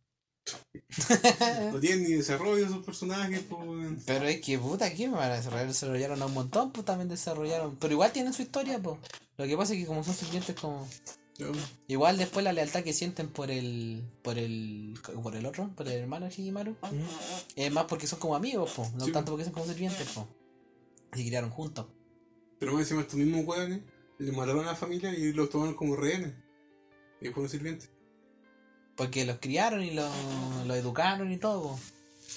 No tienen ni desarrollo esos personajes, pues. Pero es que puta, ¿qué me van a desarrollar? Desarrollaron a un montón, pues también desarrollaron. Pero igual tienen su historia, pues. Lo que pasa es que como son sirvientes como. Igual después la lealtad que sienten por el. por el. por el otro, por el hermano de Hikimaru. Es más porque son como amigos, pues. No Sí, tanto porque son como sirvientes, pues. Se criaron juntos. Pero más encima estos mismos weones le mataron a la familia y los tomaron como rehenes. Y fueron sirvientes. Porque los criaron y los, los educaron y todo.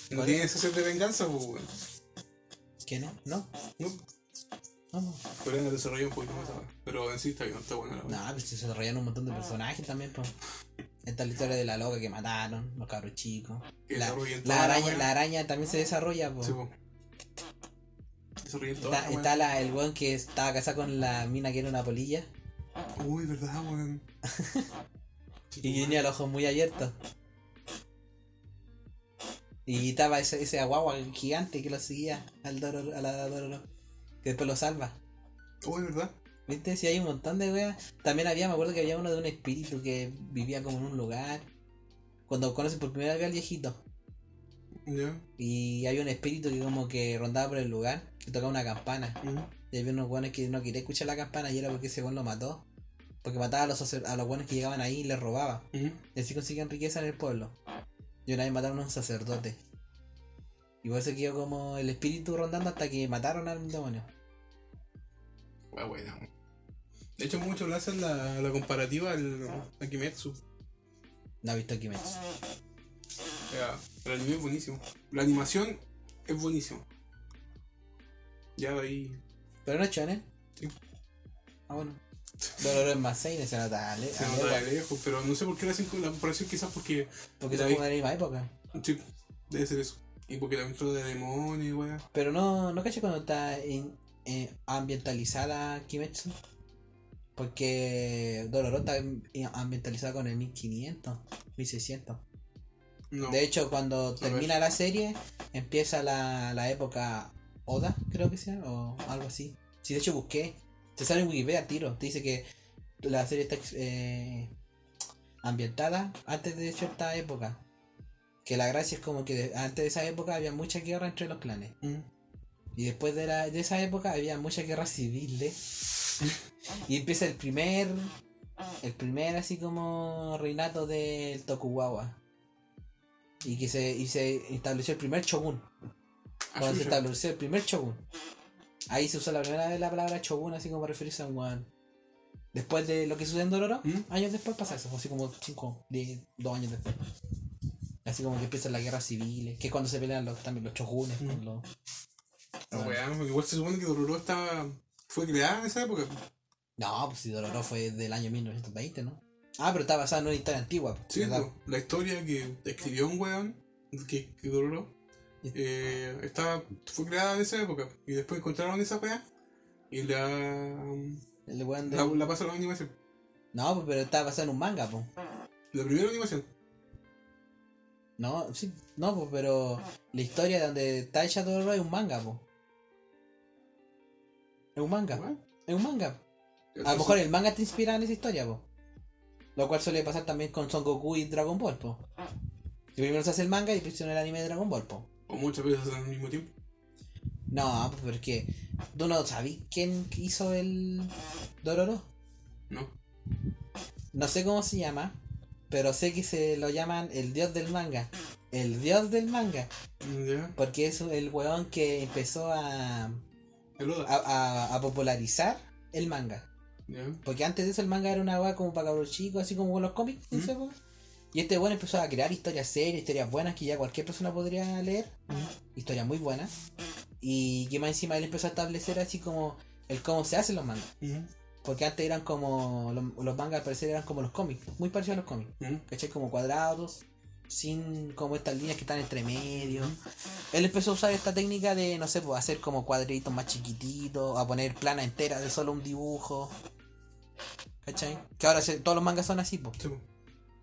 No Vale. tienen ese sed de venganza, pues, weón. ¿Quién es? ¿No? No, No, no. podrían desarrollar un poquito más ahora. Pero en sí está bien, está buena la weón. No, pues se desarrollaron un montón de personajes también, pues. Esta es la historia de la loca que mataron, los cabros chicos. La, la la araña, la araña también se desarrolla, pues. Sí, po. Está, la está la, el weón que estaba casado con la mina que era una polilla Uy, verdad, weón. y tenía los ojos muy abiertos. Y estaba ese, ese aguagua gigante que lo seguía al Dororo, a la Dororo, que después lo salva. Uy, verdad. ¿Viste? Si hay un montón de weas. También había, me acuerdo que había uno de un espíritu que vivía como en un lugar. Cuando conocen por primera vez al viejito. Ya. Y había un espíritu que como que rondaba por el lugar, que tocaba una campana. Mm. Y había unos buenos que no quería escuchar la campana y era porque ese weón lo mató. Porque mataba a los, sacer- a los buenos que llegaban ahí y les robaba. Y así conseguían riqueza en el pueblo. Y una vez mataron a un sacerdote. Y por eso quedó como el espíritu rondando hasta que mataron al demonio. Buena, weón. De hecho, muchos le hacen la, la comparativa al a Kimetsu. No ha visto Kimetsu. Ya, el anime es buenísimo. La animación es buenísima. Ya ahí. Pero no es shonen. Sí. Ah, bueno. Dororo es más seinen, se nota ale- Se nota lejos, pero no sé por qué le hacen con la comparación, quizás porque. Porque de la misma época. Sí, debe ser eso. Y porque también trata de demonios y weá. Pero no, no caché cuando está en- eh, ambientalizada Kimetsu. Porque Dororo está en- ambientalizada con el 1500, 1600. No. De hecho, cuando termina la serie, empieza la, la época Oda, creo que sea, o algo así. Sí, de hecho busqué. Te sale en Wikipedia tiro. Te dice que la serie está eh, ambientada antes de cierta época. Que la gracia es como que de- antes de esa época había mucha guerra entre los clanes. Mm. Y después de, la, de esa época había mucha guerra civil. ¿eh? y empieza el primer. El primer así como reinato del Tokugawa. Y que se, y se estableció el primer shogun. Ah, Cuando se estableció el primer shogun. Ahí se usó la primera vez la palabra shogun así como para referirse a un weón. Después de lo que sucede en Dororo, ¿Mm? años después pasa eso, así como 5, 10, 2 años después. Así como que empiezan las guerras civiles, que es cuando se pelean los, también los shogunes Mm. con los... No, Bueno. weá, igual se supone que Dororo estaba. fue creada en esa época. No, pues si Dororo fue del año 1920, ¿no? Ah, pero está basado en una historia antigua. Sí, ¿verdad? po, la historia que escribió un weón, que, que Dororo, eh, estaba, fue creada en esa época. Y después encontraron esa weá y la, El de- la, la pasaron a animación. No, pues, pero está basado en un manga, pues. La primera animación. No, sí, no, pues, pero la historia de donde está hecha Dororo es un manga, pues. Es un manga, es un manga. A lo mejor el manga te inspira en esa historia, po. Lo cual suele pasar también con Son Goku y Dragon Ball, po. Que primero se hace el manga y después hace el anime de Dragon Ball, po. O muchas veces al mismo tiempo. No, pues porque tú no sabes quién hizo el Dororo. No. No sé cómo se llama, pero sé que se lo llaman el dios del manga. El dios del manga. Porque es el weón que empezó a, El a, a- a popularizar el manga. Porque antes de eso el manga era una weá como para cabros chicos, así como con los cómics, ¿Mm? época. Y este weón empezó a crear historias serias, historias buenas que ya cualquier persona podría leer. Historias muy buenas. Y que más encima él empezó a establecer así como el cómo se hacen los mangas. Ujú. Porque antes eran como. Los, los mangas al parecer eran como los cómics, muy parecidos a los cómics. Ujú. ¿Cachai? Como cuadrados, sin como estas líneas que están entre medio. Él empezó a usar esta técnica de, no sé, pues hacer como cuadritos más chiquititos, a poner plana entera de solo un dibujo. ¿Cachai? Que ahora se- todos los mangas son así, pues. Sí.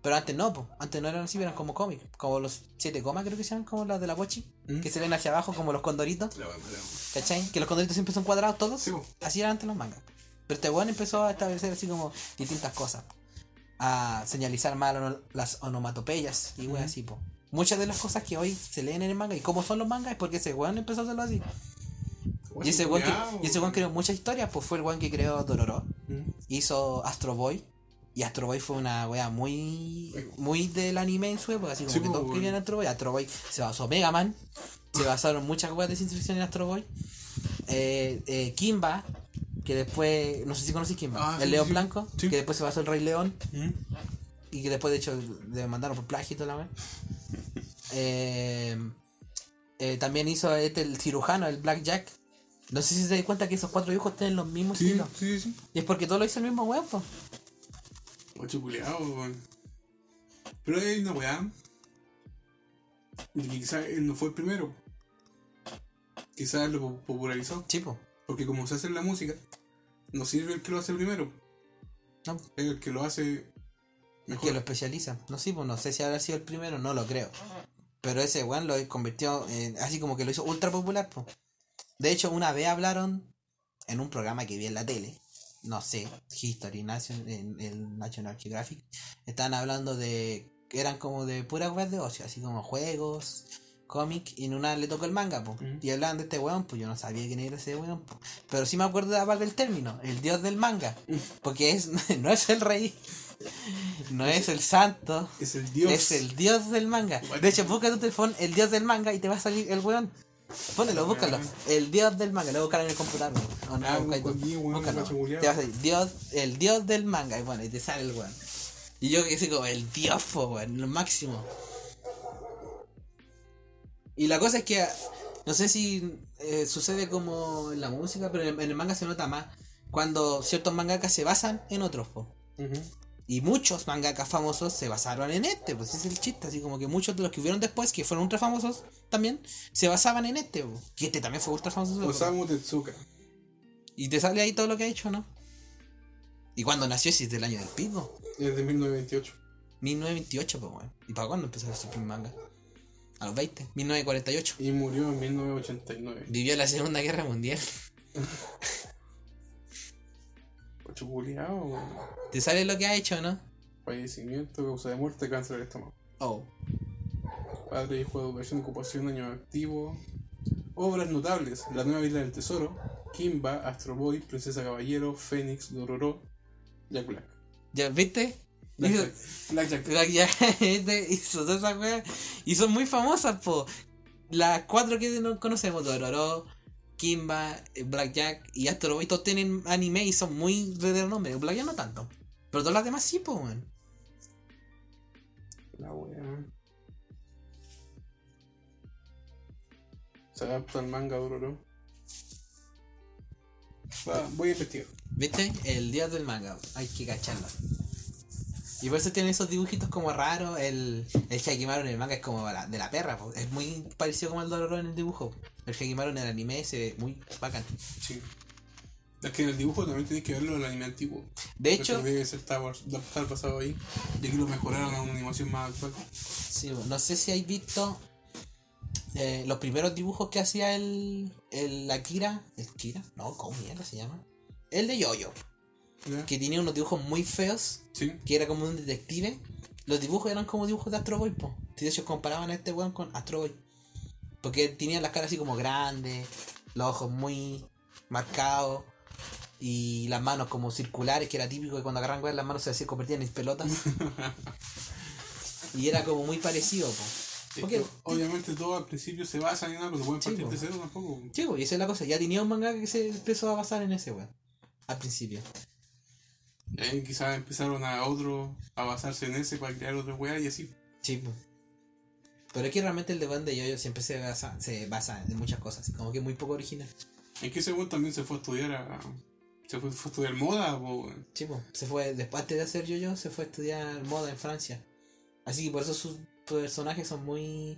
Pero antes no, po. antes no eran así, eran como cómics. Como los 7 comas, creo que se llaman, como los de la Bochi. ¿Mm? Que se ven hacia abajo, como los condoritos. La la. ¿Cachai? Que los condoritos siempre son cuadrados todos. Sí. Así eran antes los mangas. Pero este weón empezó a establecer así como distintas cosas. A señalizar más las onomatopeyas y weón así, po. Muchas de las cosas que hoy se leen en el manga y cómo son los mangas es porque ese weón empezó a hacerlo así. Y ese weón, Culeado, que, y ese weón creó muchas historias, pues fue el weón que creó Dororo. ¿Mm? Hizo Astro Boy. Y Astro Boy fue una wea muy muy del anime en su época, así como Sí, que todos querían Astro Boy. Astro Boy se basó en Mega Man, se basaron muchas weas de ciencia ficción en Astro Boy. Eh, eh, Kimba, que después, no sé si conoces Kimba, Ah, el sí, León sí. Blanco, que después se basó en Rey León ¿Mm? y que después de hecho le mandaron por plagio y toda la wea. Eh, eh, también hizo este el cirujano, el Black Jack. No sé si se dan cuenta que esos cuatro dibujos tienen los mismos Sí, estilos. sí, sí. Y es porque todo lo hizo el mismo weón, po. Ocho culeado, weón. Pero hay una weá. de que quizás él no fue el primero. Quizás lo po- popularizó. Sí, po. Porque como se hace en la música, no sirve el que lo hace primero. No. Es el que lo hace mejor. que lo especializa. No sé, pues no sé si habrá sido el primero, no lo creo. Pero ese weón lo convirtió en, así como que lo hizo ultra popular, pues. De hecho, una vez hablaron en un programa que vi en la tele, no sé, History Nation, en el National Geographic, estaban hablando de, eran como de puras weas de ocio, así como juegos, cómic, y en una le tocó el manga, pues. Mm. Y hablaban de este weón, pues yo no sabía quién era ese weón, pues. Pero sí me acuerdo de la parte del término, el dios del manga. Porque es, no es el rey, no es el santo, Es el dios. es el dios del manga. De hecho, busca tu teléfono el dios del manga y te va a salir el weón. Ponelo, búscalo. El dios del manga, lo buscan en el computador. O no, Ah, weón, Búscalo. Te a dios, el dios del manga. Y bueno, y te sale el weón. Y yo que sé como el dios, weón, lo máximo. Y la cosa es que no sé si eh, sucede como en la música, pero en, en el manga se nota más cuando ciertos mangakas se basan en otros, po. Y muchos mangakas famosos se basaron en este, pues ese es el chiste, así como que muchos de los que hubieron después, que fueron ultra famosos también, se basaban en este, po. que este también fue ultra famoso. Osamu Tezuka. Y te sale ahí todo lo que ha hecho, ¿no? Y cuando nació, si es del año del pico, Es de 1928. 1928, pues bueno. ¿Y para cuándo empezó su primer manga? A los 20, 1948. Y murió en 1989. Vivió la Segunda Guerra Mundial. Weón. ¿Te sale lo que ha hecho, no? Fallecimiento, causa de muerte, cáncer del estómago. Oh. Padre, hijo de educación, ocupación, año activo. Obras notables: La nueva isla del tesoro, Kimba, Astro Boy, Princesa Caballero, Fénix, Dororo, Jack Black. ¿Ya viste? Black. Black Jack. Black Jack este hizo todas esas weas. Y son muy famosas, po. Las cuatro que no conocemos, Dororo, Kimba, eh, Black Jack y Astro Boy, todos tienen anime y son muy de renombre. Black Jack no tanto. Pero todas las demás sí, po, weón. La wea. Se adapta al manga Dororo. Va, voy a investigar. ¿Viste? El dios del manga. Hay que cacharlo. Y por eso tiene esos dibujitos como raros. El, el Hakimaru en el manga es como la- de la perra. po. Es muy parecido como el Dororo en el dibujo. El Hakimaru en el anime se ve muy bacán. Sí. Es que en el dibujo también tienes que verlo en el anime antiguo. De hecho, debe ser estar, estar basado ahí. Y aquí lo mejoraron a una animación más actual. sí, no sé si habéis visto eh, los primeros dibujos que hacía el, el Akira. ¿El Kira? No, ¿cómo mierda se llama? El de Yoyo. ¿Ya? Que tenía unos dibujos muy feos. Sí. que era como un detective. Los dibujos eran como dibujos de Astro Boy, po. De hecho, comparaban a este weón con Astro Boy. Porque tenía las caras así como grandes, los ojos muy marcados y las manos como circulares, que era típico que cuando agarran weón las manos se convertían en pelotas. y era como muy parecido, po. Porque- que, obviamente todo al principio se basa en algo, no pueden partir de cero tampoco. Po, y esa es la cosa. Ya tenía un manga que se empezó a basar en ese weón. Al principio. Y ahí quizás empezaron a otro a basarse en ese para crear otra weá y así. Sí. Pero que realmente el de Band de Yoyo siempre se basa, se basa en muchas cosas, como que muy poco original. Es que ese weón también se fue a estudiar a. Se fue, fue a estudiar moda, po. Sí, po. se fue, después antes de hacer Yoyo, se fue a estudiar moda en Francia. Así que por eso sus personajes son muy,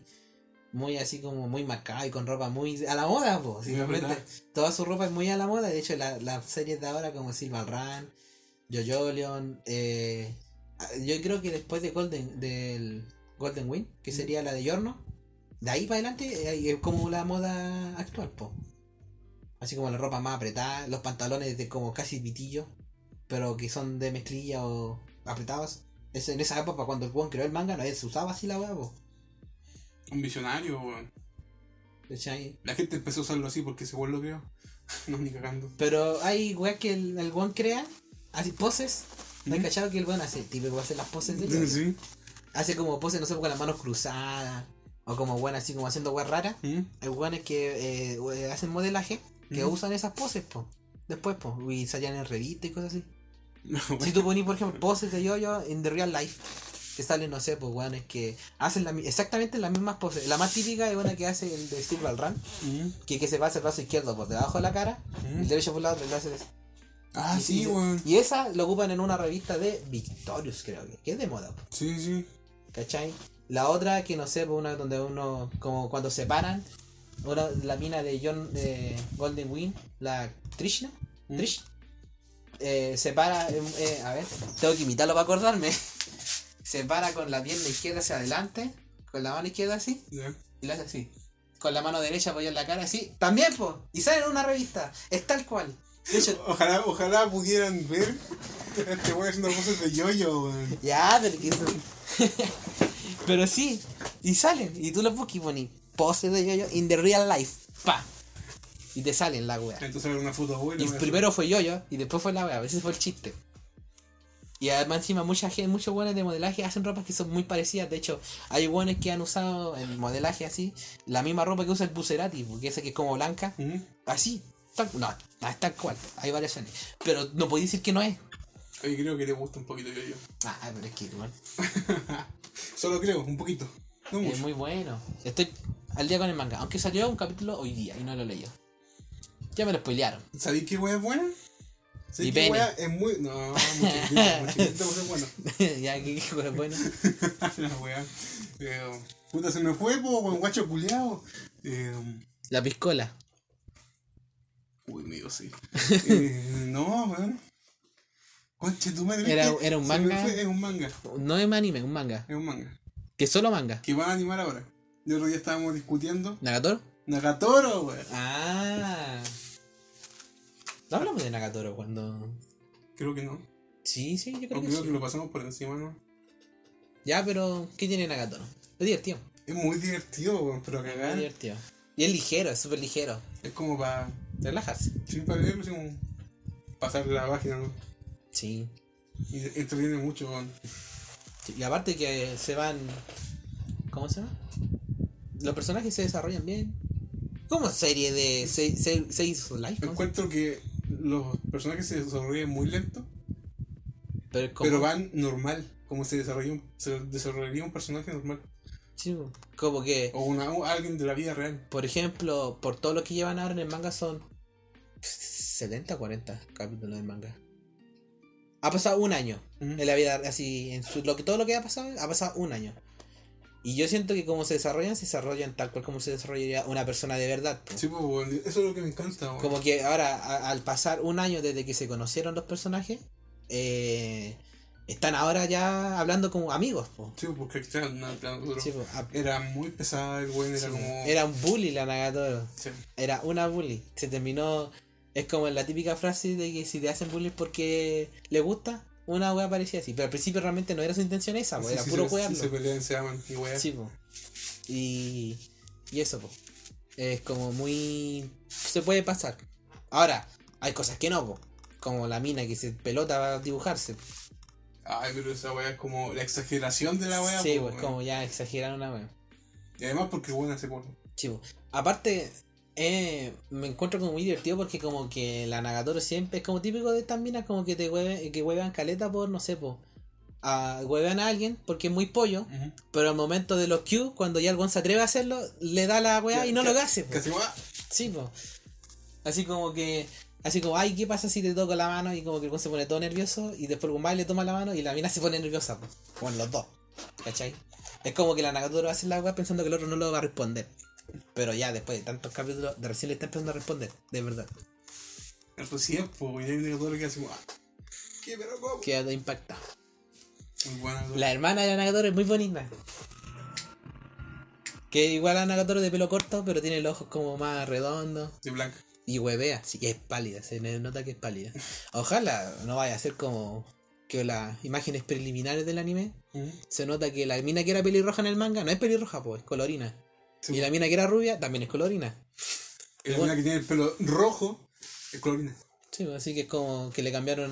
muy así como muy marcados y con ropa muy a la moda, po. Sí, toda su ropa es muy a la moda. De hecho, la- las series de ahora como Silver Run, Jojo Leon, eh, yo creo que después de Golden, del Golden Wing, que Mm. sería la de Yorno, de ahí para adelante eh, es como la moda actual, po. Así como la ropa más apretada, los pantalones de como casi pitillo, pero que son de mezclilla o apretados. Es en esa época cuando el weón creó el manga, no se usaba así la weá. Un visionario, weón. La gente empezó a usarlo así porque ese weón lo creó. no, ni cagando. Pero hay weá que el, el weón crea, así poses. ¿No has cachado que el weón hace? Tipo, hace las poses de él. Sí. Hace como poses, no sé, con las manos cruzadas. O como weón así como haciendo weas raras. Hay weones que eh, hacen modelaje que usan esas poses, po. Después, po. Y salían en revistas y cosas así. No, Si weón. tú ponís, por ejemplo, poses de yo-yo en the real life, te salen, no sé, pues weones que hacen la exactamente las mismas poses. La más típica es una que hace el de Steve Ballram, ¿Mm? que, que se va a hacer el brazo izquierdo por debajo de la cara, ¿Mm? el derecho por la otra, y lo hace Ah, y- sí, y- weón. Y esa lo ocupan en una revista de Victorious, creo que, que es de moda, po, Sí, sí. ¿cachai? La otra que no sé, pues una donde uno, como cuando se paran, una, la mina de John de Golden Wing, la Trishna, ¿Mm? Trish, eh, se para, eh, eh, a ver, tengo que imitarlo para acordarme. Se para con la pierna izquierda hacia adelante, con la mano izquierda así, y la hace así. Con la mano derecha apoyada en la cara, así. También, pues. Y sale en una revista. Es tal cual. De hecho, Ojalá, ojalá pudieran ver este weón haciendo cosas de yoyo, weón. ya, pero que eso- Pero sí. Y salen. Y tú los buscas y pones pose de yoyo in the real life. Pa. Y te salen la wea. Entonces era una foto buena. Y primero fue yoyo y después fue la wea. A veces fue el chiste. Y además encima mucha gente, muchos buenos de modelaje hacen ropas que son muy parecidas. De hecho, hay buenos que han usado en modelaje así la misma ropa que usa el Bucerati, porque esa que es como blanca. Así. Tal, no, no, es tal cual. Hay variaciones. Pero no podéis decir que no es. Oye, creo que le gusta un poquito yoyo. Ah, pero es que igual. Solo creo, un poquito. No Es mucho. muy bueno. Estoy al día con el manga. Aunque salió un capítulo hoy día y no lo leí. Ya me lo spoilearon. ¿Sabéis qué weá es buena? ¿Sabéis qué weá es muy. No, muchachito, muchachito, pues es bueno. ya que hijo es bueno. La weá. Eh, puta, se me fue, po, guacho culiao. Eh, La piscola. Uy, mío, sí. Eh, no, weón. Conche, tu madre. Era- es era un manga. fue, Es un manga. No es anime, un manga. Es un manga. Que es solo manga. Que van a animar ahora. El otro día estábamos discutiendo. ¿Nagatoro? Nagatoro, weón. Ah. No hablamos de Nagatoro cuando. Creo que no. Sí, sí, yo O creo que creo sí. que lo pasamos por encima, ¿no? Ya, pero ¿qué tiene Nagatoro? Es divertido. Es muy divertido, weón, pero Es cagar. divertido. Y es ligero, es súper ligero. Es como para. Relajarse. Sí, para leerlo, así como. Pasar la página, ¿no? Sí. Y entretiene mucho, weón. Y aparte que se van. ¿Cómo se llama? Los personajes se desarrollan bien. Como serie de 6 Life. ¿no? Encuentro que los personajes se desarrollan muy lento, Pero, es van normal, como se desarrolla un, se desarrollaría un personaje normal. Sí, como que, O una, o alguien de la vida real. por ejemplo, por todo lo que llevan ahora en el manga son 70 o 40 capítulos del manga. Ha pasado un año en la vida, así, en su, lo que, todo lo que ha pasado, ha pasado un año. Y yo siento que como se desarrollan, se desarrollan tal cual como se desarrollaría una persona de verdad. po. Sí, weón, eso es lo que me encanta. Como que ahora, a- al pasar un año desde que se conocieron los personajes, eh, están ahora ya hablando como amigos. po. Sí, pues, porque plano duro. Sí, po, a- Era muy pesado el weón, era como. era un bully la Nagatoro. Sí. Era una bully. Se terminó. Es como la típica frase de que si te hacen bullying porque le gusta, una wea parecía así. Pero al principio realmente no era su intención esa, po, era puro se, se pelean, se aman y weá. Sí, po. Y, y eso, po. Es como muy... Se puede pasar. Ahora, hay cosas que no, po. Como la mina que se pelota va a dibujarse. Ay, pero esa weá es como la exageración de la weá. sí, pues como ya exagerar una wea. Y además porque hace porno. Sí, po. Aparte, eh, me encuentro como muy divertido porque como que la Nagatoro siempre es como típico de estas minas como que te hueven, que huevan caleta por, no sé, po. A, huevean a alguien porque es muy pollo, pero al momento de los Q, cuando ya el se atreve a hacerlo, le da la weá y no lo hace. po. Casi weá. Sí, po. Así como que. Así como, ay, ¿qué pasa si te toco la mano? Y como que el se pone todo nervioso. Y después el le toma la mano y la mina se pone nerviosa, po. Bueno, los dos. ¿Cachai? Es como que la Nagatoro hace la weá pensando que el otro no lo va a responder. Pero ya después de tantos capítulos, de recién le está empezando a responder. De verdad. Recién, pues, y negador que hace como. ah, ¿Qué, pero cómo? Queda impactado. Muy buena. La hermana de la Nagatoro es muy bonita. Que igual a Nagatoro de pelo corto, pero tiene los ojos como más redondos. De blanca. Y huevea, sí, es pálida, se nota que es pálida. Ojalá no vaya a ser como que las imágenes preliminares del anime. Se nota que la mina que era pelirroja en el manga no es pelirroja, pues, es colorina. Sí. Y la mina que era rubia también es colorina. Y la mina que tiene el pelo rojo es colorina. Sí, así que es como que le cambiaron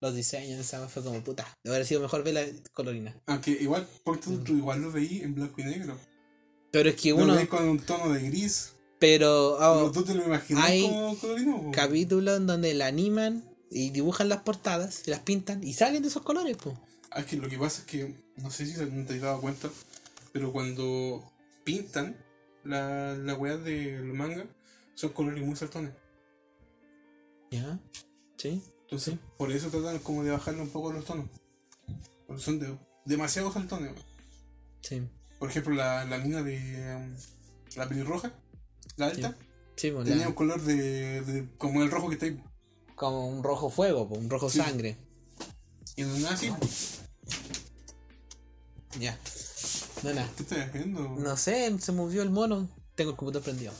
los diseños, esa fue como puta. Debe haber sido mejor verla colorina. Aunque igual, porque tú, tú igual lo veí en blanco y negro. Pero es que Lo uno. veí con un tono de gris. Pero Pero tú te lo imaginas hay como colorino. po? capítulos en donde la animan y dibujan las portadas, y las pintan y salen de esos colores, pues. Ah, es que lo que pasa es que, no sé si te has dado cuenta, pero cuando pintan la, la weá del manga, son colores muy saltones. ¿Ya? ¿Sí? Entonces, por eso tratan como de bajarle un poco los tonos. Porque son de, demasiado saltones. Sí. Por ejemplo, la, la mina de um, la pelirroja, la alta, Sí, pues, tenía la- un color de, de- como el rojo que está ahí. como un rojo fuego, pues, un rojo Sí. sangre. Y no nada así. Ya. No, nada. ¿Qué estás haciendo? No sé, se movió el mono. Tengo el computador prendido.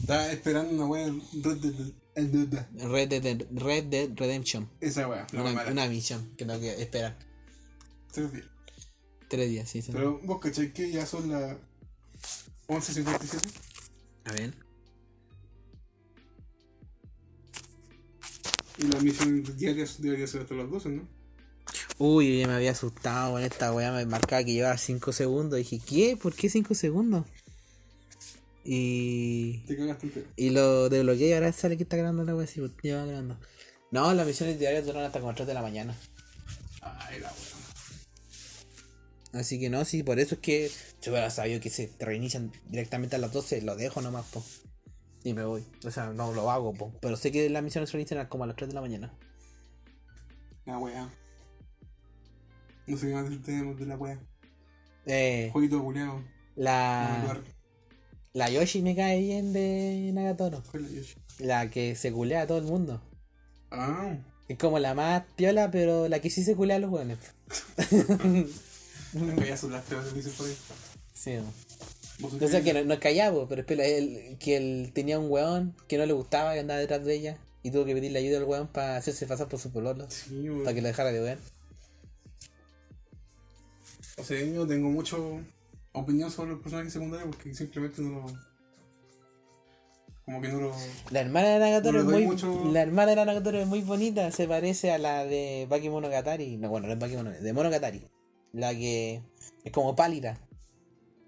Estaba esperando una weá Red Dead-. Red Dead, Red Dead Redemption. Esa weá, la Una, misión que tengo que esperar. Tres días. Tres días, sí. Pero vos cachai que ya son las 11.57. A ver. Y las misiones diarias deberían ser hasta las 12, ¿no? Uy, ya me había asustado con esta weá. Me marcaba que llevaba 5 segundos. dije, ¿qué? ¿Por qué 5 segundos? Y. Te cagaste entero. Y lo desbloqueé y ahora sale que está grabando la weá. Sí, pues, ya va grabando. No, las misiones diarias duran hasta como 3 de la mañana. Ay, la weá. Así que no, sí, por eso es que yo hubiera sabido que se reinician directamente a las 12, lo dejo nomás, po. Y me voy. O sea, no lo hago, po. Pero sé que las misiones se reinician como a las 3 de la mañana. La weá. No sé qué más tenemos de la weá. Eh, Jueguito culeado. la, la Yoshi me cae bien de Nagatoro. ¿Cuál es la Yoshi? La que se culea a todo el mundo. Ah, Es como la más piola, pero la que sí se culea a los buenos. las payasos las peores dicen por ahí. Sí, O sea, que- que no, no es callado, pero espera, él, que él tenía un weón que no le gustaba y andaba detrás de ella. Y tuvo que pedirle ayuda al weón para hacerse pasar por su pololo. Sí, weón. Para que lo dejara de ver. O sea, yo tengo mucho opinión sobre los personajes secundarios porque simplemente no lo. Como que no lo. La hermana de Nagatoro No es muy mucho- la hermana de Nagatoro es muy bonita, se parece a la de Baki Monogatari. No, bueno, no es Baki Monogatari, de Monogatari. La que es como pálida.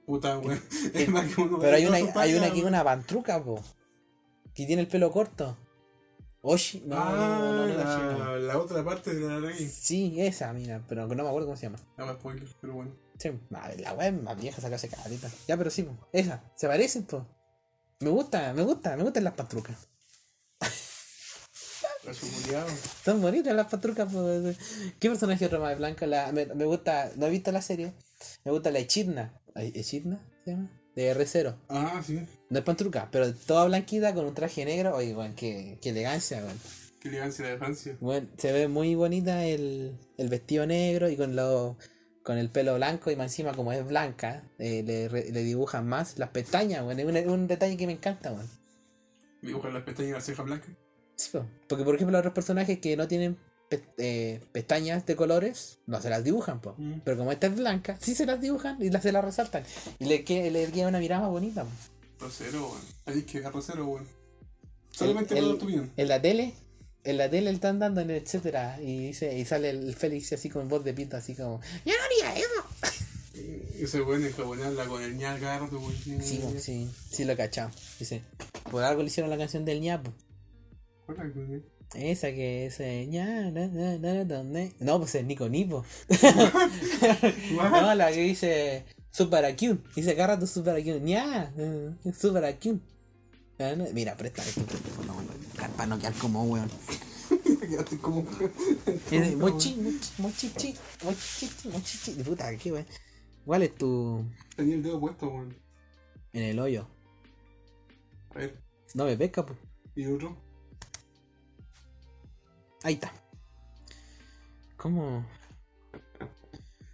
Puta, weón. Es más que uno- Pero hay una hay una es weón. una pantruca, po. Que tiene el pelo corto. Oshi, no, ah, no, no, no. la, la otra parte de la Araki. Sí, esa, mira, pero no me acuerdo cómo se llama. No spoiler, pero bueno. Sí, a ver, la web más vieja sacarse carita. Ya, pero sí, po, esa, se parecen, po. Me gusta, me gusta, me gustan las culiado. Son bonitas las patrucas. pues. ¿Qué personaje otro más de blanca? La, me, me gusta, no he visto la serie. Me gusta la Echidna. ¿Echidna se llama? De R0. Ah, sí. No es pantruca, pero toda blanquita con un traje negro. Oye, weón, qué, qué elegancia, weón. Qué elegancia la de Francia. Weón, se ve muy bonita el, el vestido negro y con lo, con el pelo blanco y más encima como es blanca, eh, le, le dibujan más las pestañas, weón. Es un, detalle que me encanta, weón. Dibujan las pestañas y la ceja blanca. Sí, po. porque por ejemplo otros personajes que no tienen pe- eh, pestañas de colores, no se las dibujan, po. Mm. pero como esta es blanca, sí se las dibujan y las se las resaltan. Y le, que, le queda una mirada más bonita. po. Rosero, weón. Ahí que rosero, weón. Solamente El- el- tu opinión. En la tele, en la tele le están dando en el etcétera y dice, y sale el Félix así con voz de pito así como, yo no haría eso. Ese weón enjabonarla con el ñal cada rato. Sí, sí, sí lo he cachado. Dice, por algo le hicieron la canción del ñapo. Esa que es na. No, pues es Nico Nipo. no, la que dice Super Acune. Dice agarra tu Super Acune. ña, eh, Super Acune. Ah, Mira, presta esto. No, para no quedar como weón. Quedaste como. Mochi, mochi, mochi, chi, mochi, chi, mochi, chi. Puta, qué weón. ¿Cuál es tu. Tenía el dedo puesto, weón. En el hoyo? A ver. No me pesca, pues. ¿Y otro? Ahí está. ¿Cómo?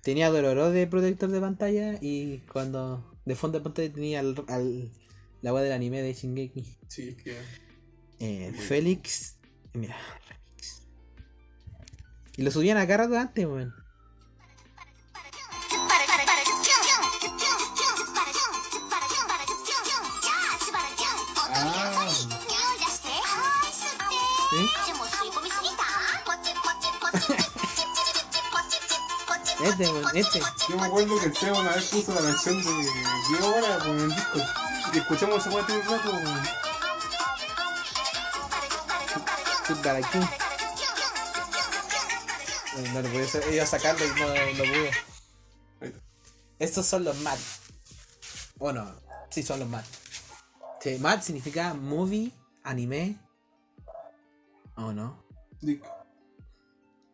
Tenía Dororo de protector de pantalla y cuando de fondo de pantalla tenía al, al- la del anime de Shingeki. Sí, es que. Eh, Félix. Mira, remix. Y lo subían a cada rato antes, weón. Este, este. yo me acuerdo que el Seba una vez puso la canción de Diego Hora con el disco. Y escuchamos weá todo el rato. weón. Subaraku. No lo pude hacer, iba a sacarlo y no lo pude. Estos son los MAT. Bueno, sí, son los MAT. Sí, MAT significa movie, anime. ¿O no? Dick.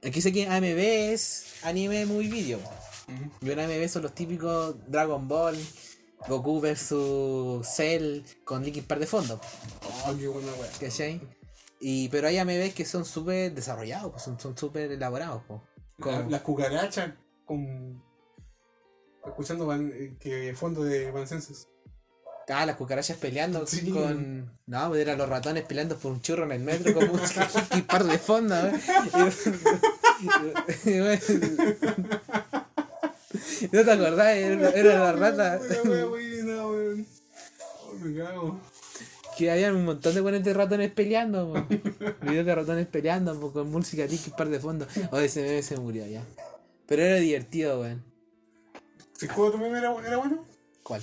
Aquí dice que AMV es anime, movie, video. Ujú. Y un AMV son los típicos Dragon Ball, Goku versus Cell con Linkin Park de fondo. Oh, qué buena weá. ¿Cachai? Y, pero hay AMVs que son súper desarrollados, pues, son son súper elaborados. pues. La- Las cucarachas con. Escuchando Van- eh, que fondo de Van Senses. Ah, las cucarachas peleando Sí. con. No, pues eran los ratones peleando por un churro en el metro con música Linkin Park de fondo, ¿eh? Y- y- ¿No te acordás? Era, era la rata. Oh, me cago. Que había un montón de buenos de ratones peleando. Videos de ratones peleando po, con música Linkin Park de fondo. O ese meme se murió ya. Pero era divertido, weón. ¿Si el juego también era, era bueno? ¿Cuál?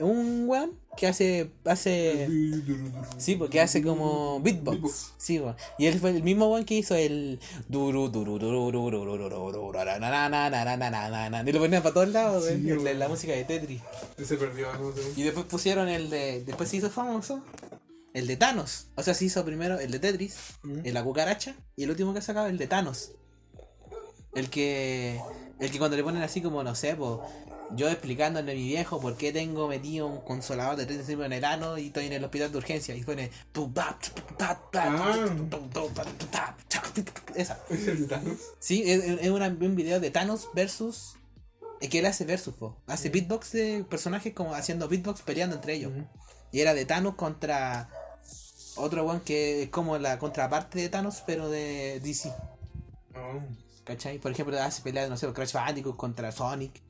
un weón que hace hace sí porque hace como beatbox, sí y él fue el mismo weón que hizo el duro duro duro duro duro duro y lo ponían para todos lados sí, la, la, música de Tetris y después pusieron el de después se hizo famoso el de Thanos o sea se hizo primero el de Tetris ¿Mm? el la cucaracha y el último que sacaba el de Thanos el que el que cuando le ponen así como no sé pues yo explicándole a mi viejo por qué tengo metido un consolador de 30 centímetros en el ano y estoy en el hospital de urgencia. Y pone. Ah. Esa. Sí, es, es una- un video de Thanos versus. Es que él hace versus, po. Hace beatbox de personajes como haciendo beatbox peleando entre ellos. Y era de Thanos contra otro one que es como la contraparte de Thanos, pero de DC. ¿Cachai? Por ejemplo, hace peleas, no sé, Crash Bandicoot contra Sonic.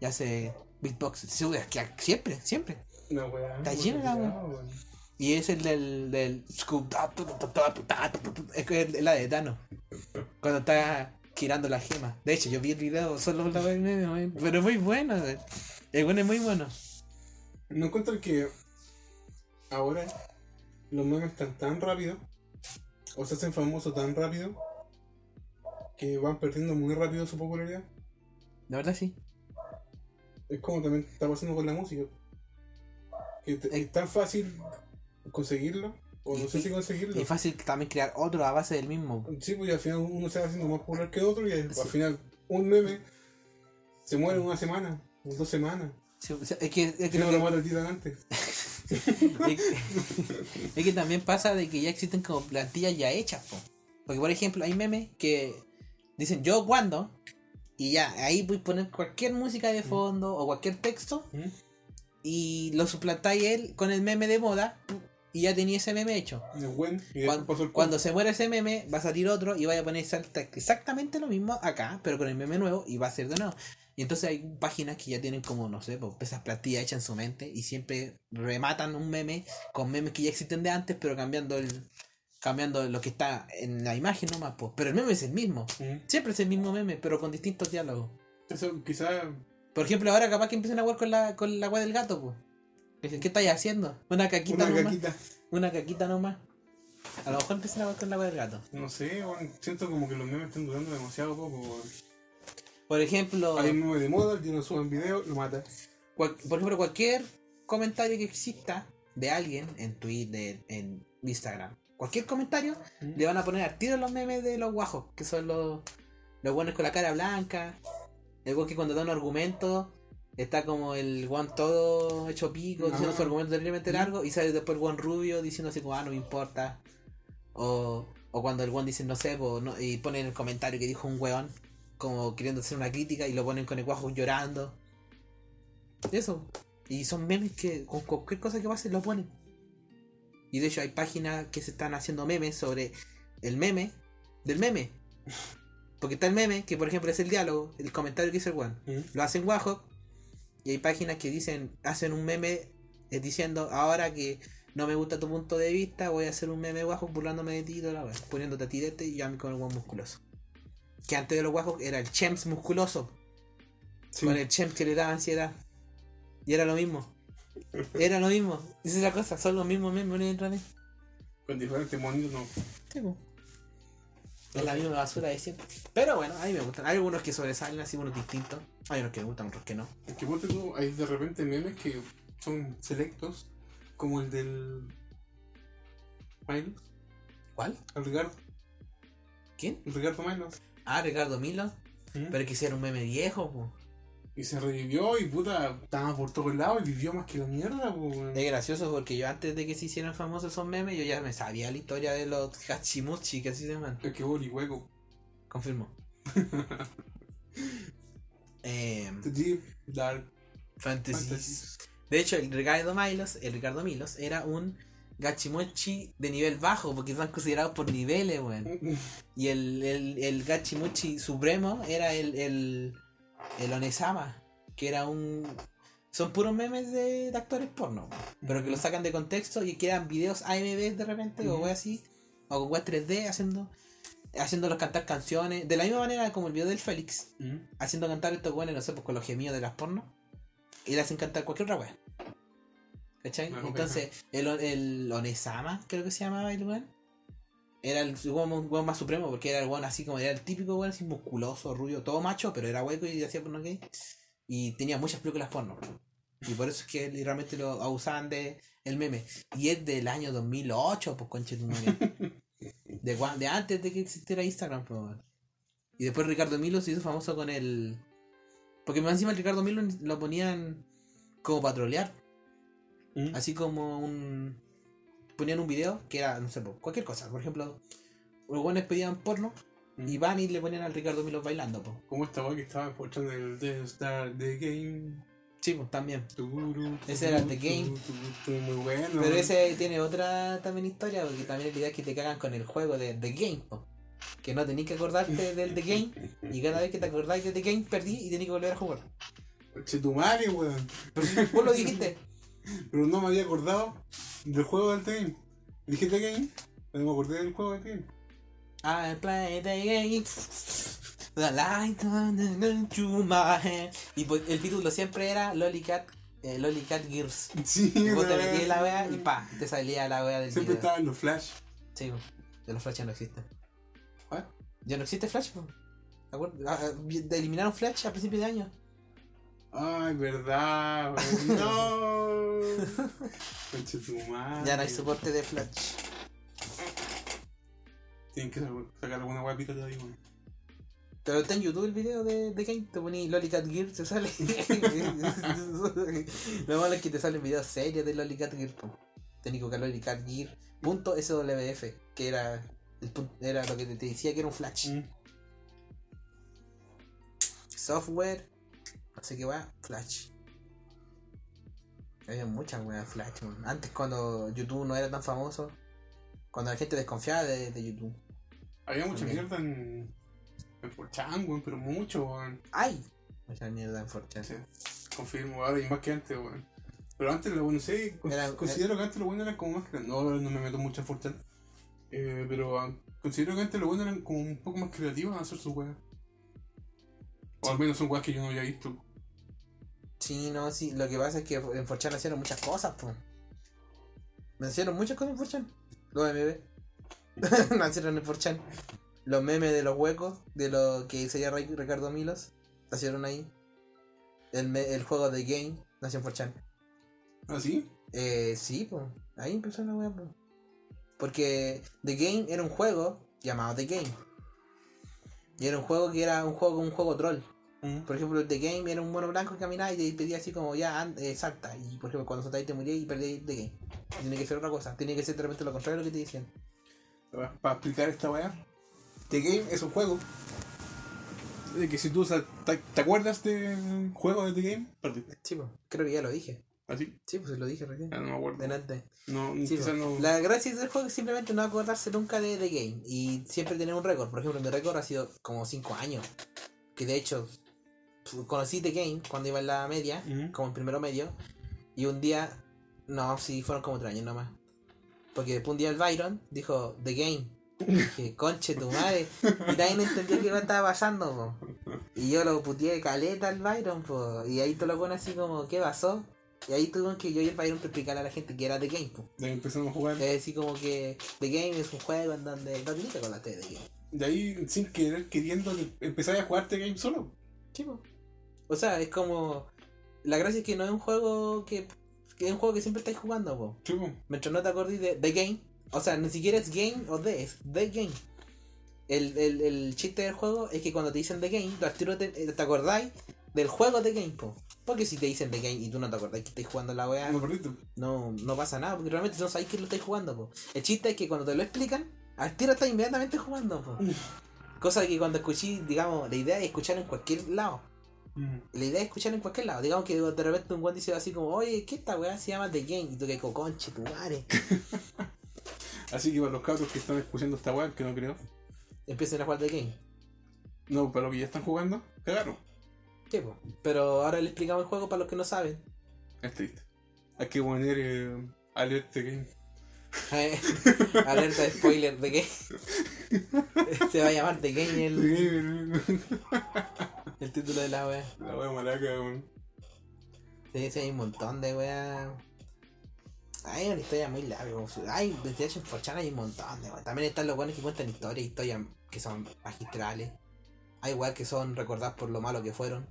Y hace beatbox. Siempre, siempre. No, weón. Está llena la weón. Y es el del. del es la de Thanos. Cuando está girando la gema. De hecho, yo vi el video solo la vez meme, pero es muy bueno. El bueno es muy bueno. No encuentro que ahora los memes están tan rápido o se hacen famosos tan rápido que van perdiendo muy rápido su popularidad. La verdad sí. Es como también está pasando con la música. Que es tan fácil conseguirlo, o no sé si Y conseguirlo. es fácil también crear otro a base del mismo. Sí, pues al final uno se va haciendo más popular que otro y al al final un meme se muere en una semana, en dos semanas. Sí, o sea, es que, es que no lo mata el titán antes. es, es que también pasa de que ya existen como plantillas ya hechas, po. Porque por ejemplo, hay memes que dicen yo cuando y ya, ahí voy a poner cualquier música de fondo o cualquier texto ¿Mm? y lo suplantáis él con el meme de moda y ya tenía ese meme hecho. Cuando, se muere ese meme, va a salir otro y vaya a poner exacta- exactamente lo mismo acá, pero con el meme nuevo y va a ser de nuevo. Y entonces hay páginas que ya tienen como, no sé, pues, esas plantillas hechas en su mente y siempre rematan un meme con memes que ya existen de antes, pero cambiando el cambiando lo que está en la imagen nomás, pues. Pero el meme es el mismo. ¿Mm? Siempre es el mismo meme, pero con distintos diálogos. Eso quizás Por ejemplo, ahora capaz que empiecen a jugar con la, con la agua del gato, pues. Dicen, ¿Qué estáis haciendo? Una caquita una nomás. caquita. Una caquita nomás. A lo mejor empiezan a jugar con la agua del gato. No sé, siento como que los memes están durando demasiado poco. Por ejemplo, Hay un meme de moda, el tío no sube un video, lo mata. cual- por ejemplo, cualquier comentario que exista de alguien en Twitter, en Instagram, cualquier comentario, Mm. le van a poner al tiro los memes de los guajos, que son los, los buenos con la cara blanca. El weón que cuando da un argumento está como el guan todo hecho pico, diciendo Ah. su argumento terriblemente Mm. largo, y sale después el guan rubio diciendo así como, ah, no me importa. O, o cuando el guan dice, no sé, po, no- y ponen el comentario que dijo un weón, como queriendo hacer una crítica, y lo ponen con el guajo llorando. Eso. Y son memes que con cualquier cosa que pase lo ponen. Y de hecho hay páginas que se están haciendo memes sobre el meme del meme. Porque está el meme, que por ejemplo es el diálogo, el comentario que hizo el one. Mm. Lo hacen guajo. Y hay páginas que dicen, hacen un meme eh, diciendo, ahora que no me gusta tu punto de vista, voy a hacer un meme guajo burlándome de ti la wea, poniéndote a ti de este y a mí con el guan musculoso. Que antes de los guajos era el chems musculoso. Sí. Con el chems que le daba ansiedad. Y era lo mismo. Era lo mismo. Esa es la cosa, son los mismos memes una y otra vez. Con diferentes monitos, no. Sí, po. Es la misma basura de siempre. Pero bueno, a mí me gustan. Hay algunos que sobresalen, así unos distintos. Hay unos que me gustan, otros que no. Es que ponte tú, hay de repente memes que son selectos, como el del. Milos, ¿Cuál? el Ricardo, ¿Quién? el Ricardo Milos. Ah, Ricardo Milo. Mm. Pero que un meme viejo, po. Y se revivió y puta, estaba por todos lados y vivió más que la mierda, weón. Es gracioso porque yo antes de que se hicieran famosos esos memes, yo ya me sabía la historia de los Hachimuchi, que así se llaman. Es que boli hueco. Confirmo. eh, Deep Dark Fantasies. Fantasies. De hecho, el Ricardo Milos, el Ricardo Milos, era un Gachimuchi de nivel bajo, porque están considerados por niveles, weón. Y el, el, el Gachimuchi Supremo era el, el, el Onesama, que era un... Son puros memes de, de actores porno, pero que lo sacan de contexto y quedan videos AMV de repente, o Ujú. wey así, o con weas 3D haciendo, haciéndolos cantar canciones, de la misma manera como el video del Félix, haciendo cantar estos weones, no sé, pues con los gemidos de las porno, y le hacen cantar cualquier otra wea. ¿Cachai? Entonces, el, el Onesama, creo que se llamaba el weón, era el weón, más supremo, porque era el weón así como era el típico weón así musculoso, rubio, todo macho, pero era hueco y hacía porno gay. Y tenía muchas películas porno. Y por eso es que él- realmente lo abusaban de el meme. Y es del año 2008, pues conche tu madre. De, antes de que existiera Instagram, pues. Y después Ricardo Milo se hizo famoso con el. Porque más encima el Ricardo Milo lo ponían como patrolear. Mm. Así como un. Ponían un video que era, no sé, po, cualquier cosa. Por ejemplo, los buenos pedían porno Mm. y van y le ponían al Ricardo Milo bailando, pues. Como esta weá que estaba escuchando el The Star The Game. Sí, pues también. Turu, Ese era The turu, Game. turu, Muy bueno. Pero ese tiene otra también historia, porque también la idea es que te cagan con el juego de The Game, po. que no tenés que acordarte del The Game, y cada vez que te acordáis de The Game perdí y tenés que volver a jugar. Che tu madre, weón. Pero vos lo dijiste, Pero no me había acordado del juego del The Game. Dije Game, pero no me acordé del juego del The Game. I play the game. The light on to my head. Y pues, el título siempre era Lolicat, eh, Lolicat Gears. Sí, Y vos te metías en la wea y pa, te salía la wea del Siempre video. estaban los Flash. Sí, de los Flash ya no existen. ¿Ah? Ya no existe Flash, po. ¿Te acuerdas? Ah, ah, Eliminaron Flash a principios de año. Ay, verdad, weón. No. Ya no hay soporte de Flash. Tienen que sacar alguna guapita ahí, weón. Pero está en YouTube el video de, de Game, te poní Lolicat Gear, te sale. Lo malo es que te salen videos serios de Lolicat Gear. po. Tenés que Lolicat Gear. Punto SWF, que era, el era lo que te, decía que era un Flash. Mm. Software, sé qué va, Flash. Había muchas weas Flash. man. Antes cuando YouTube no era tan famoso, cuando la gente desconfiaba de, de YouTube. Había mucha También. mierda en. En 4chan, weón, pero mucho, weón. ¡Ay! Mucha mierda en 4chan. Sí, confirmo, ahora y más que antes, weón. Pero antes, lo bueno, sé, Era- considero que antes lo bueno era como más creativo. No, no me meto mucho en 4chan. Eh, pero ah, considero que antes lo bueno eran como un poco más creativos en hacer sus weas. O al menos son weas que yo no había visto. Sí, no, sí. Lo que pasa es que en 4chan hicieron muchas cosas, pues. Me hicieron muchas cosas en 4chan. Los MB. Nacieron en 4chan. Los memes de los huecos, de lo que sería Ri- Ricardo Milos, nacieron ahí. El, el juego de Game nació en 4chan. ¿Ah, sí? Eh, sí, pues. Ahí empezó la wea, pues. Porque The Game era un juego llamado The Game. Y era un juego que era un juego un juego troll. Por ejemplo, The Game era un mono blanco que caminaba y te pedía así como ya and- eh, salta. Y por ejemplo, cuando saltáis te morías y perdías The Game. Tiene que ser otra cosa. Tiene que ser de repente lo contrario de lo que te dicen. Para explicar esta weá. The Game es un juego. De que si tú te, te acuerdas del juego de The Game, perdiste. Sí, pues, creo que ya lo dije. Así. Sí, pues lo dije recién. Ya no me acuerdo. Delante. No, Sí, no. La gracia del juego es simplemente no acordarse nunca de The Game y siempre tener un récord. Por ejemplo, mi récord ha sido como 5 años. Que de hecho, conocí The Game cuando iba en la media, como en primero medio. Y un día, no, sí, fueron como 3 años nomás. Porque después un día el Byron dijo The Game. Y dije, conche tu madre. Y nadie entendió qué estaba pasando, po. Y yo lo puteé caleta al Byron, po. Y ahí te lo pones así como, ¿qué pasó? Y ahí tuvimos que yo y el Byron explicar a la gente que era The Game, po. De ahí empezamos a jugar. Es decir, como que The Game es un juego en donde no tienes que acordarte de The Game. De ahí, sin querer, queriendo, empezar a jugar The Game solo. Chivo. O sea, es como. La gracia es que no es un juego que. que es un juego que siempre estáis jugando, po. Sí, po. Mientras no te acordís de The Game. O sea, ni siquiera es Game o The, es The Game. El, el, el chiste del juego es que cuando te dicen The Game, tú al tiro te, te acordáis del juego The Game, po. Porque si te dicen The Game y tú no te acordás que estáis jugando la weá, No no, no pasa nada, porque realmente no sabéis que lo estáis jugando, po. El chiste es que cuando te lo explican, al tiro estás inmediatamente jugando, po. Cosa que cuando escuché, digamos, la idea es escuchar en cualquier lado. La idea es escuchar en cualquier lado. Digamos que de repente un guan dice así como, oye, ¿qué esta weá se llama The Game? Y tú que conche tu madre. Así que para los cabros que están escuchando esta web, que no creo. Empiecen a jugar The Game. No, para los que ya están jugando, cagaron. Sí, po. Pero ahora le explicamos el juego para los que no saben. Es triste. Hay que poner eh, alert The Game. Alerta de spoiler de Game. se va a llamar The Game el, el título de la wea. la wea maraca, weón. Sí, sí, hay un montón de weas. Hay una historia muy larga. Hay, desde hecho en Forchan hay un montón de weas. También están los buenos que cuentan historias, historias que son magistrales. Hay weas que son recordadas por lo malo que fueron.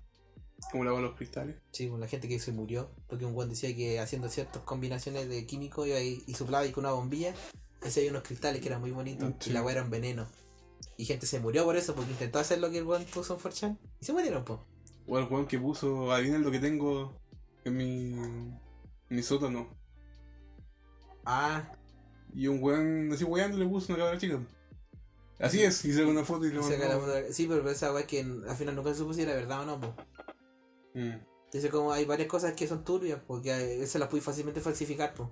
Como la wea de los cristales. Sí, con la gente que se murió. Porque un buen decía que haciendo ciertas combinaciones de químicos y, y soplaba y con una bombilla. Ese hay unos cristales que eran muy bonitos. Sí. Y la wea era un veneno. Y gente se murió por eso, porque intentó hacer lo que el buen puso en Forchan. Y se murieron, po. O el weón que puso, adivinen lo que tengo en mi, en mi sótano. Ah, Y un weón así weando le puso una cabra chica. Así es, y sacó una foto y le saca la mandó. foto- Sí, pero esa es que al final nunca se supo si era verdad o no, po. Mm. Dice como hay varias cosas que son turbias, porque eso las puedes fácilmente falsificar, po.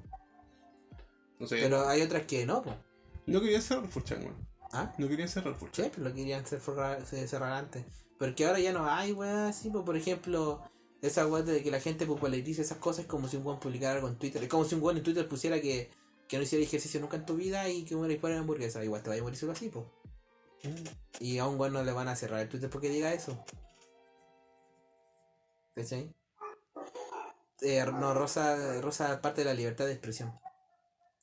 No sé. Pero hay otras que no, po. No quería cerrar Forchan, weón. ¿Ah? No quería cerrar Forchan. Siempre lo querían se- cerrar antes. Porque ahora ya no hay weas así, pues, por ejemplo, esa wea de que la gente populariza esas cosas es como si un weón publicara algo en Twitter. Es como si un weón en Twitter pusiera que, que no hiciera ejercicio nunca en tu vida y que muera y fuera hamburguesa. Igual te vaya a morir solo así, pues. Y a un weón no le van a cerrar el Twitter porque diga eso. ¿Cachai? Eh, no, Rosa, Rosa parte de la libertad de expresión.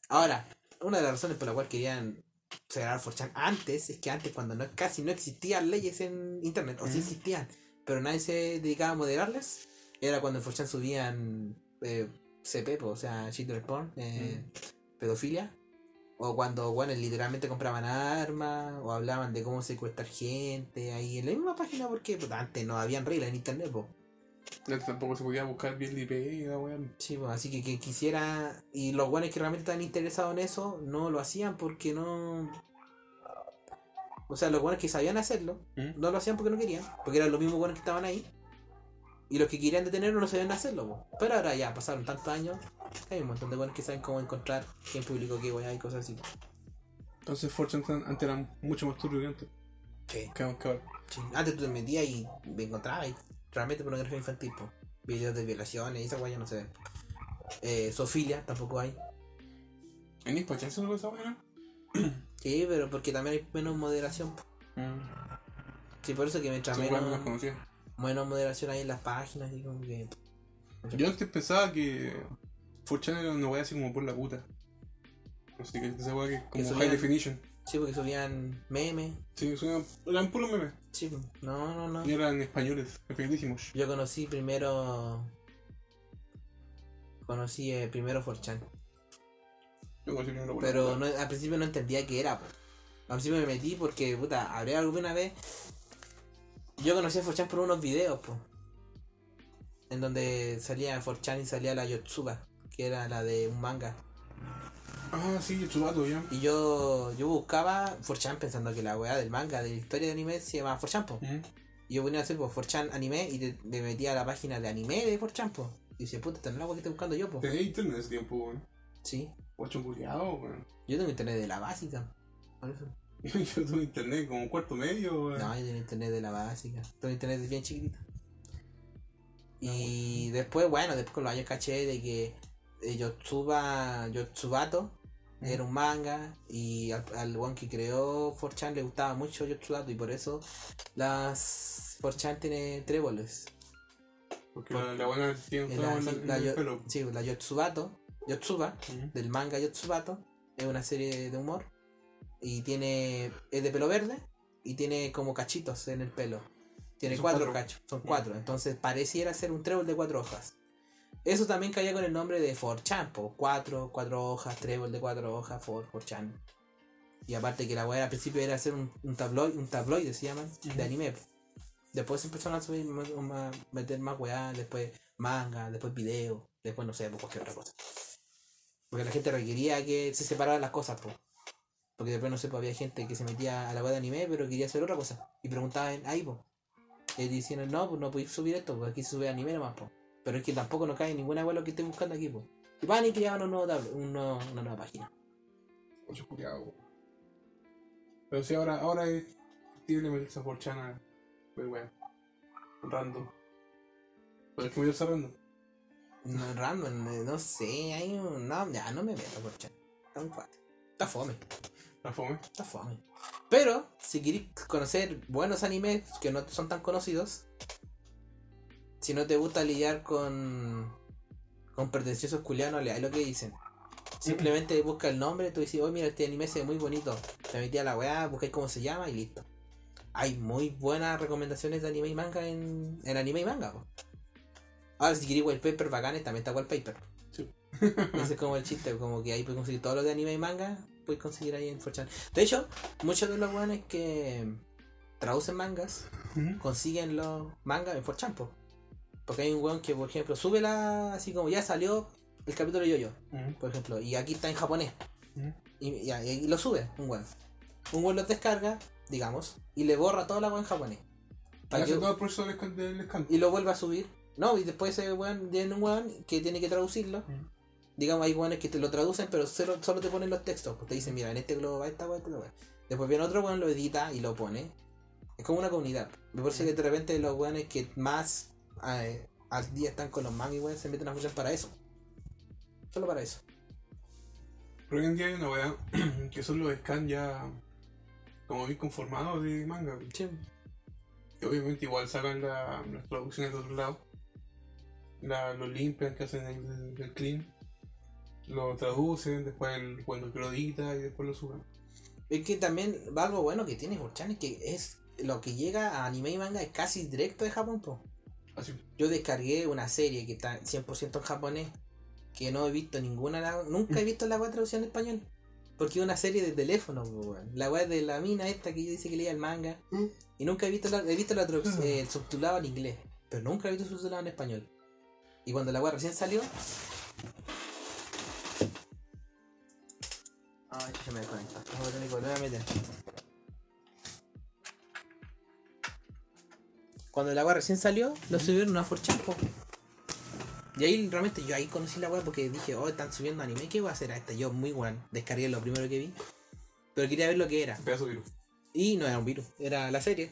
Ahora, una de las razones por la cual querían cerrar 4chan antes es que antes cuando no casi no existían leyes en internet, o sí existían, pero nadie se dedicaba a moderarlas, era cuando en 4chan subían eh, CP, po, o sea, children porn, eh, pedofilia, o cuando bueno, literalmente compraban armas, o hablaban de cómo secuestrar gente ahí en la misma página, porque pues, antes no habían reglas en internet, po. Tampoco se podía buscar bien la weón. Sí, pues, así que, que quisiera. Y los buenos que realmente estaban interesados en eso no lo hacían porque no. O sea, los buenos que sabían hacerlo ¿Mm? no lo hacían porque no querían. Porque eran los mismos buenos que estaban ahí. Y los que querían detenerlo no sabían hacerlo. po. Pero ahora ya pasaron tantos años. Hay un montón de buenos que saben cómo encontrar quién publicó qué weá y cosas así. Entonces Forchan antes era mucho más turbio que antes. Sí. Que que ahora. Sí. Antes tú te metías y me encontrabas y realmente pornografía infantil. po. Videos de violaciones y esa ya no se ven. Eh, Sofilia tampoco hay. ¿En Hispachan se lo esa weón? Sí, pero porque también hay menos moderación. po. Sí, por eso que mientras menos, menos menos moderación hay en las páginas y como que... Yo antes pensaba que Forchan era una weá así como por la puta. No qué es esa weá que es como Que high definition. Sí, porque subían memes. Sí, suenan- eran puros memes. Sí, no, no, no. Y eran españoles, efectivísimos. Yo conocí primero... Conocí eh, primero 4chan. Yo considero una buena Pero no- al principio no entendía qué era. po. Al principio me metí porque, puta, hablé alguna vez. Yo conocí a Forchan por unos videos, po. En donde salía Forchan y salía la Yotsuba, que era la de un manga. Ah, sí, Tsubato ya. Y yo, yo buscaba Forchan pensando que la weá del manga, de la historia de anime, se llamaba Forchan, po. Mm. Y yo ponía a hacer pues, anime y te- me metía a la página de anime de Forchan, po. Y dice, puta, esta no es la weá que estoy buscando yo, po. Tenía internet ese tiempo, weón. Sí. Guacho culiado, weón. Yo tengo internet de la básica. Por eso. Yo tuve internet como un cuarto medio, weón. No, yo tengo internet de la básica. Tengo internet bien chiquitito. Y después, bueno, después con los años caché de que eh, Yotsuba, Yotsubato era un manga y al, al one que creó 4chan le gustaba mucho Yotsubato y por eso las 4chan tiene tréboles. Porque la, la buena tiene En un la, en, la pelo. sí, la Yotsubato, Yotsuba, del manga Yotsubato, es una serie de humor y tiene es de pelo verde y tiene como cachitos en el pelo. Tiene cuatro, cuatro. cachos, son cuatro, entonces pareciera ser un trébol de cuatro hojas. Eso también caía con el nombre de 4chan, po, cuatro, cuatro hojas, trébol de cuatro hojas, 4, 4chan. Y aparte que la weá al principio era hacer un, un tabloide, un tabloide se llaman, de anime. po. Después empezaron a subir más- más- meter más weá, después manga, después video, después no sé, pues cualquier otra cosa. Porque la gente requería que se separaran las cosas, po. Porque después no sé, pues había gente que se metía a la web de anime, pero quería hacer otra cosa. Y preguntaban ahí, po. Y diciendo, no, pues no podéis subir esto, porque aquí se sube anime nomás, po. Pero es que tampoco nos cae ninguna web lo que estoy buscando aquí, po. Y van y creaban un nuevo tab- un nuevo- una nueva página. Guacho culiado. Pero sí, ahora, ahora es factible meterse a Forchana. Pues, weón. Random. Pero es que me dio random. No, random, no sé, hay un. No, ya no me meto por chat. Está muy fuerte. Está fome. La fome. Está fome. Pero, si queréis conocer buenos animes que no son tan conocidos, si no te gusta lidiar con, con pretenciosos culianos, leáis lo que dicen. Simplemente busca el nombre, tú dices, oh mira, este anime se ve muy bonito. Te metí a la weá, buscáis cómo se llama y listo. Hay muy buenas recomendaciones de anime y manga en, en anime y manga. po. Ahora, si queréis wallpaper bacanes, también está wallpaper. Sí. Ese es como el chiste, como que ahí puedes conseguir todo lo de anime y manga, puedes conseguir ahí en 4chan. De hecho, muchos de los weones que traducen mangas consiguen los mangas en 4chan, po. Porque hay un weón que, por ejemplo, sube la. así como ya salió el capítulo de yo-yo, por ejemplo, y aquí está en japonés. Y, y- y lo sube, un weón. Un weón los descarga, digamos, y le borra toda la weón en japonés. Para que- todo el proceso del y lo vuelve a subir. No, y después ese weón tiene un weón que tiene que traducirlo. Digamos, hay weones que te lo traducen, pero solo, solo te ponen los textos. Pues te dicen, mira, en este globo va esta weón, esta weón. Después viene otro weón, lo edita y lo pone. Es como una comunidad. Me parece que de repente los weones que más al día están con los y weón se meten a escuchar para eso. Solo para eso. Pero hoy en día hay una weá que son los scans ya como bien conformados de manga. Sí. Obviamente igual sacan la- las traducciones de otro lado. La, lo limpian, que hacen el, el clean. Lo traducen, después el, cuando lo edita y después lo suben. Es que también algo bueno que tiene Forchan es que es lo que llega a anime y manga es casi directo de Japón, po. Así. Yo descargué una serie que está 100% en japonés, que no he visto ninguna, nunca he visto la web traducción en español. Porque es una serie de teléfono, weón. La web de la mina esta que yo dice que leía el manga. Mm. Y nunca he visto la, he visto la traduc- eh, el subtitulado en inglés, pero nunca he visto subtitulado en español. Y cuando la web recién salió... Ay, ya me desconectó. Vamos a tener que volver a meter. Cuando la web recién salió, lo subieron a 4chan, po. Y ahí realmente yo ahí conocí la web porque dije, oh, están subiendo anime, ¿qué voy a hacer a esta? Yo muy bueno, descargué lo primero que vi. Pero quería ver lo que era. Pedazo de virus. Y no era un virus, era la serie.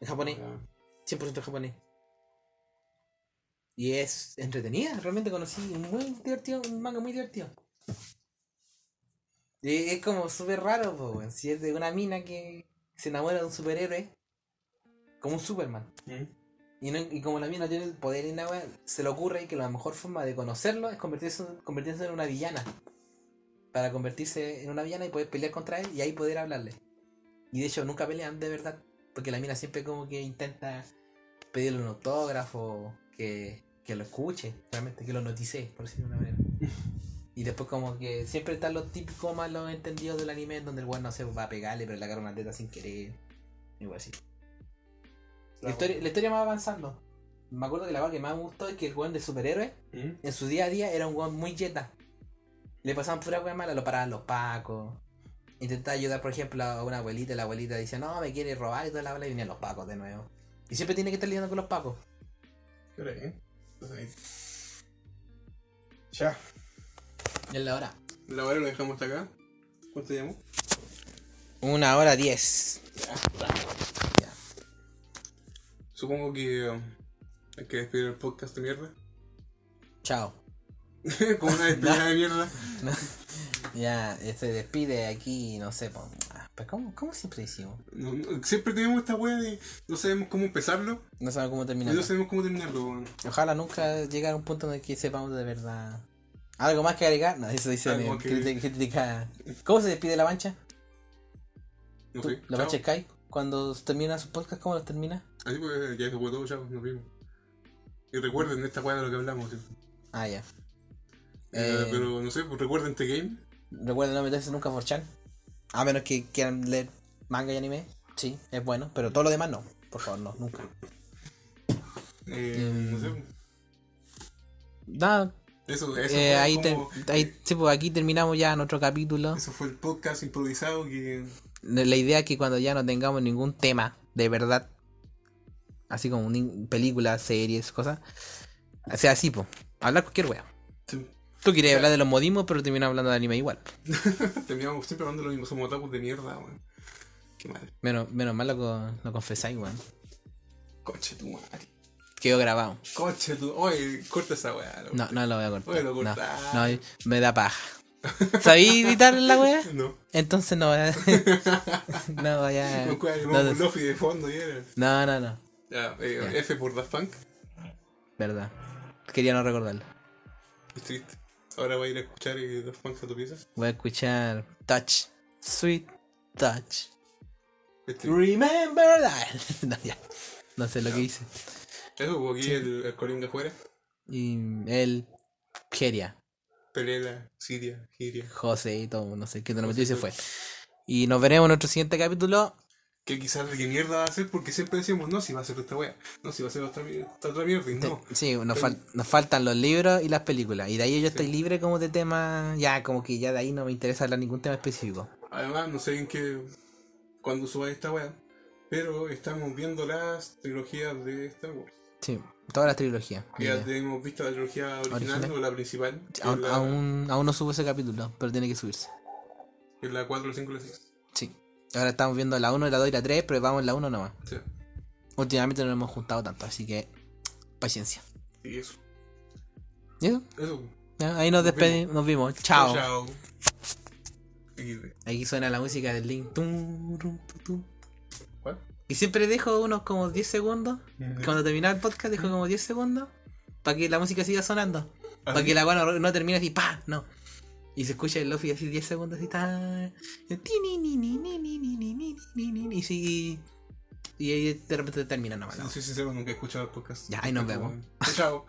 En japonés, Ya. 100% en japonés. Y es entretenida, realmente conocí un muy divertido, un manga muy divertido. Y es como súper raro, po, weón. si es de una mina que se enamora de un superhéroe, como un Superman. Mm. Y, no- y como la mina tiene el poder la wea, se le ocurre que la mejor forma de conocerlo es convertirse, convertirse en una villana. Para convertirse en una villana y poder pelear contra él y ahí poder hablarle. Y de hecho nunca pelean de verdad. Porque la mina siempre como que intenta pedirle un autógrafo, que, que lo escuche, realmente que lo notice, por decirlo de una manera. Y después como que siempre están los típicos malos entendidos del anime donde el weón no se va a pegarle, pero le agarra una teta sin querer. Igual así. La historia, la historia va avanzando. Me acuerdo que la que más me gustó es que el weón de superhéroe, ¿Mm? en su día a día, era un weón muy jeta. Le pasaban pura weón mala, lo paraban los pacos. Intentaba ayudar, por ejemplo, a una abuelita y la abuelita dice, no, me quiere robar y toda la bola y venían los pacos de nuevo. Y siempre tiene que estar lidiando con los pacos. ¿Qué hora es, eh? Entonces. Ya. Y es la hora. La hora lo dejamos hasta acá. ¿Cuánto llamó? Una hora diez. Supongo que um, hay que despedir el podcast de mierda. Chao. Como una despedida de mierda. Ya, se despide aquí, no sé. Ah, pues ¿cómo, ¿cómo siempre? No, no, siempre tenemos esta wea de no sabemos cómo empezarlo No sabemos cómo y terminar. no sabemos cómo terminarlo. Ojalá nunca llegar a un punto en el que sepamos de verdad. ¿Algo más que agregar? No, eso dice que- crítica-. ¿Cómo se despide la mancha? No ¿Tú- sé. ¿La Chao. mancha Sky? Cuando termina su podcast, ¿cómo los termina? Así pues ya se fue todo, chao, nos vimos. Y recuerden esta weá de lo que hablamos. ¿sí? Ah, ya. Eh, Eh, pero no sé, pues recuerden este game. Recuerden no meterse nunca por chan. A menos que quieran leer manga y anime. Sí, es bueno. Pero todo lo demás no. Por favor, no, nunca. Eh, Mm. No sé. Nada, Eso, eso, eh, ahí, te- como- ahí- sí, pues aquí terminamos ya nuestro capítulo. eso fue el podcast improvisado que. La idea es que cuando ya no tengamos ningún tema de verdad, así como películas, series, cosas, sea así, pues. Hablar cualquier wea. sí, Tú querías hablar de los modismos, pero terminamos hablando de anime igual. terminamos siempre hablando de lo mismo, somos otakus de mierda, weón. Qué mal. Menos, menos mal lo, lo confesáis, weón. Coche tu madre. Quedó grabado. Coche tu. Oye, corta esa weá. No, no lo voy a cortar. Oye, lo no, cortaste. no, me da paja. ¿Sabí editar la wea? No. Entonces no vaya. no vaya. No, No, Lofi de fondo y era. no, no, no. Ya, eh, Ya. F por Daft Punk. Verdad. Quería no recordarlo. Es triste. Ahora voy a ir a escuchar eh, Daft Punk a tu piezas. Voy a escuchar Touch. Sweet Touch. Remember that. no, ya. No sé lo que hice. Eso, hubo aquí el, el de afuera. Y él, Keria, Pelela, Siria, Giria. José y todo, no sé qué te lo metió y se fue. Y nos veremos en nuestro siguiente capítulo. Que quizás de qué mierda va a ser porque siempre decimos, no, si va a ser esta wea. No, si va a ser otra, esta otra mierda. Y no. Sí, nos, fal- nos faltan los libros y las películas. Y de ahí yo estoy libre como de tema. Ya, como que ya de ahí no me interesa hablar ningún tema específico. Además, no sé en qué. cuándo suba esta wea. Pero estamos viendo las trilogías de Star Wars. Sí, toda la trilogía. Que ya tenemos visto la trilogía original Original. o la principal. Aún, la, aún, aún no subo ese capítulo, pero tiene que subirse. es la 4, la 5 y la 6. Sí. Ahora estamos viendo la 1, la 2 y la 3, pero vamos en la 1 nomás. Sí. Últimamente no nos hemos juntado tanto, así que paciencia. Y eso. ¿Y eso? Eso. Ahí nos Nos despedimos, nos vimos. Chao. Chao. Aquí suena la música del link. Y siempre dejo unos como 10 segundos. Cuando termina el podcast, dejo como 10 segundos. Para que la música siga sonando. Para que la weá no, termine así, pa, no. Y se escucha el lofi así 10 segundos así, ta. Y sigue. Y ahí de repente termina nomás. No soy sincero, nunca he escuchado el podcast. Ya, ahí nos vemos. Chao.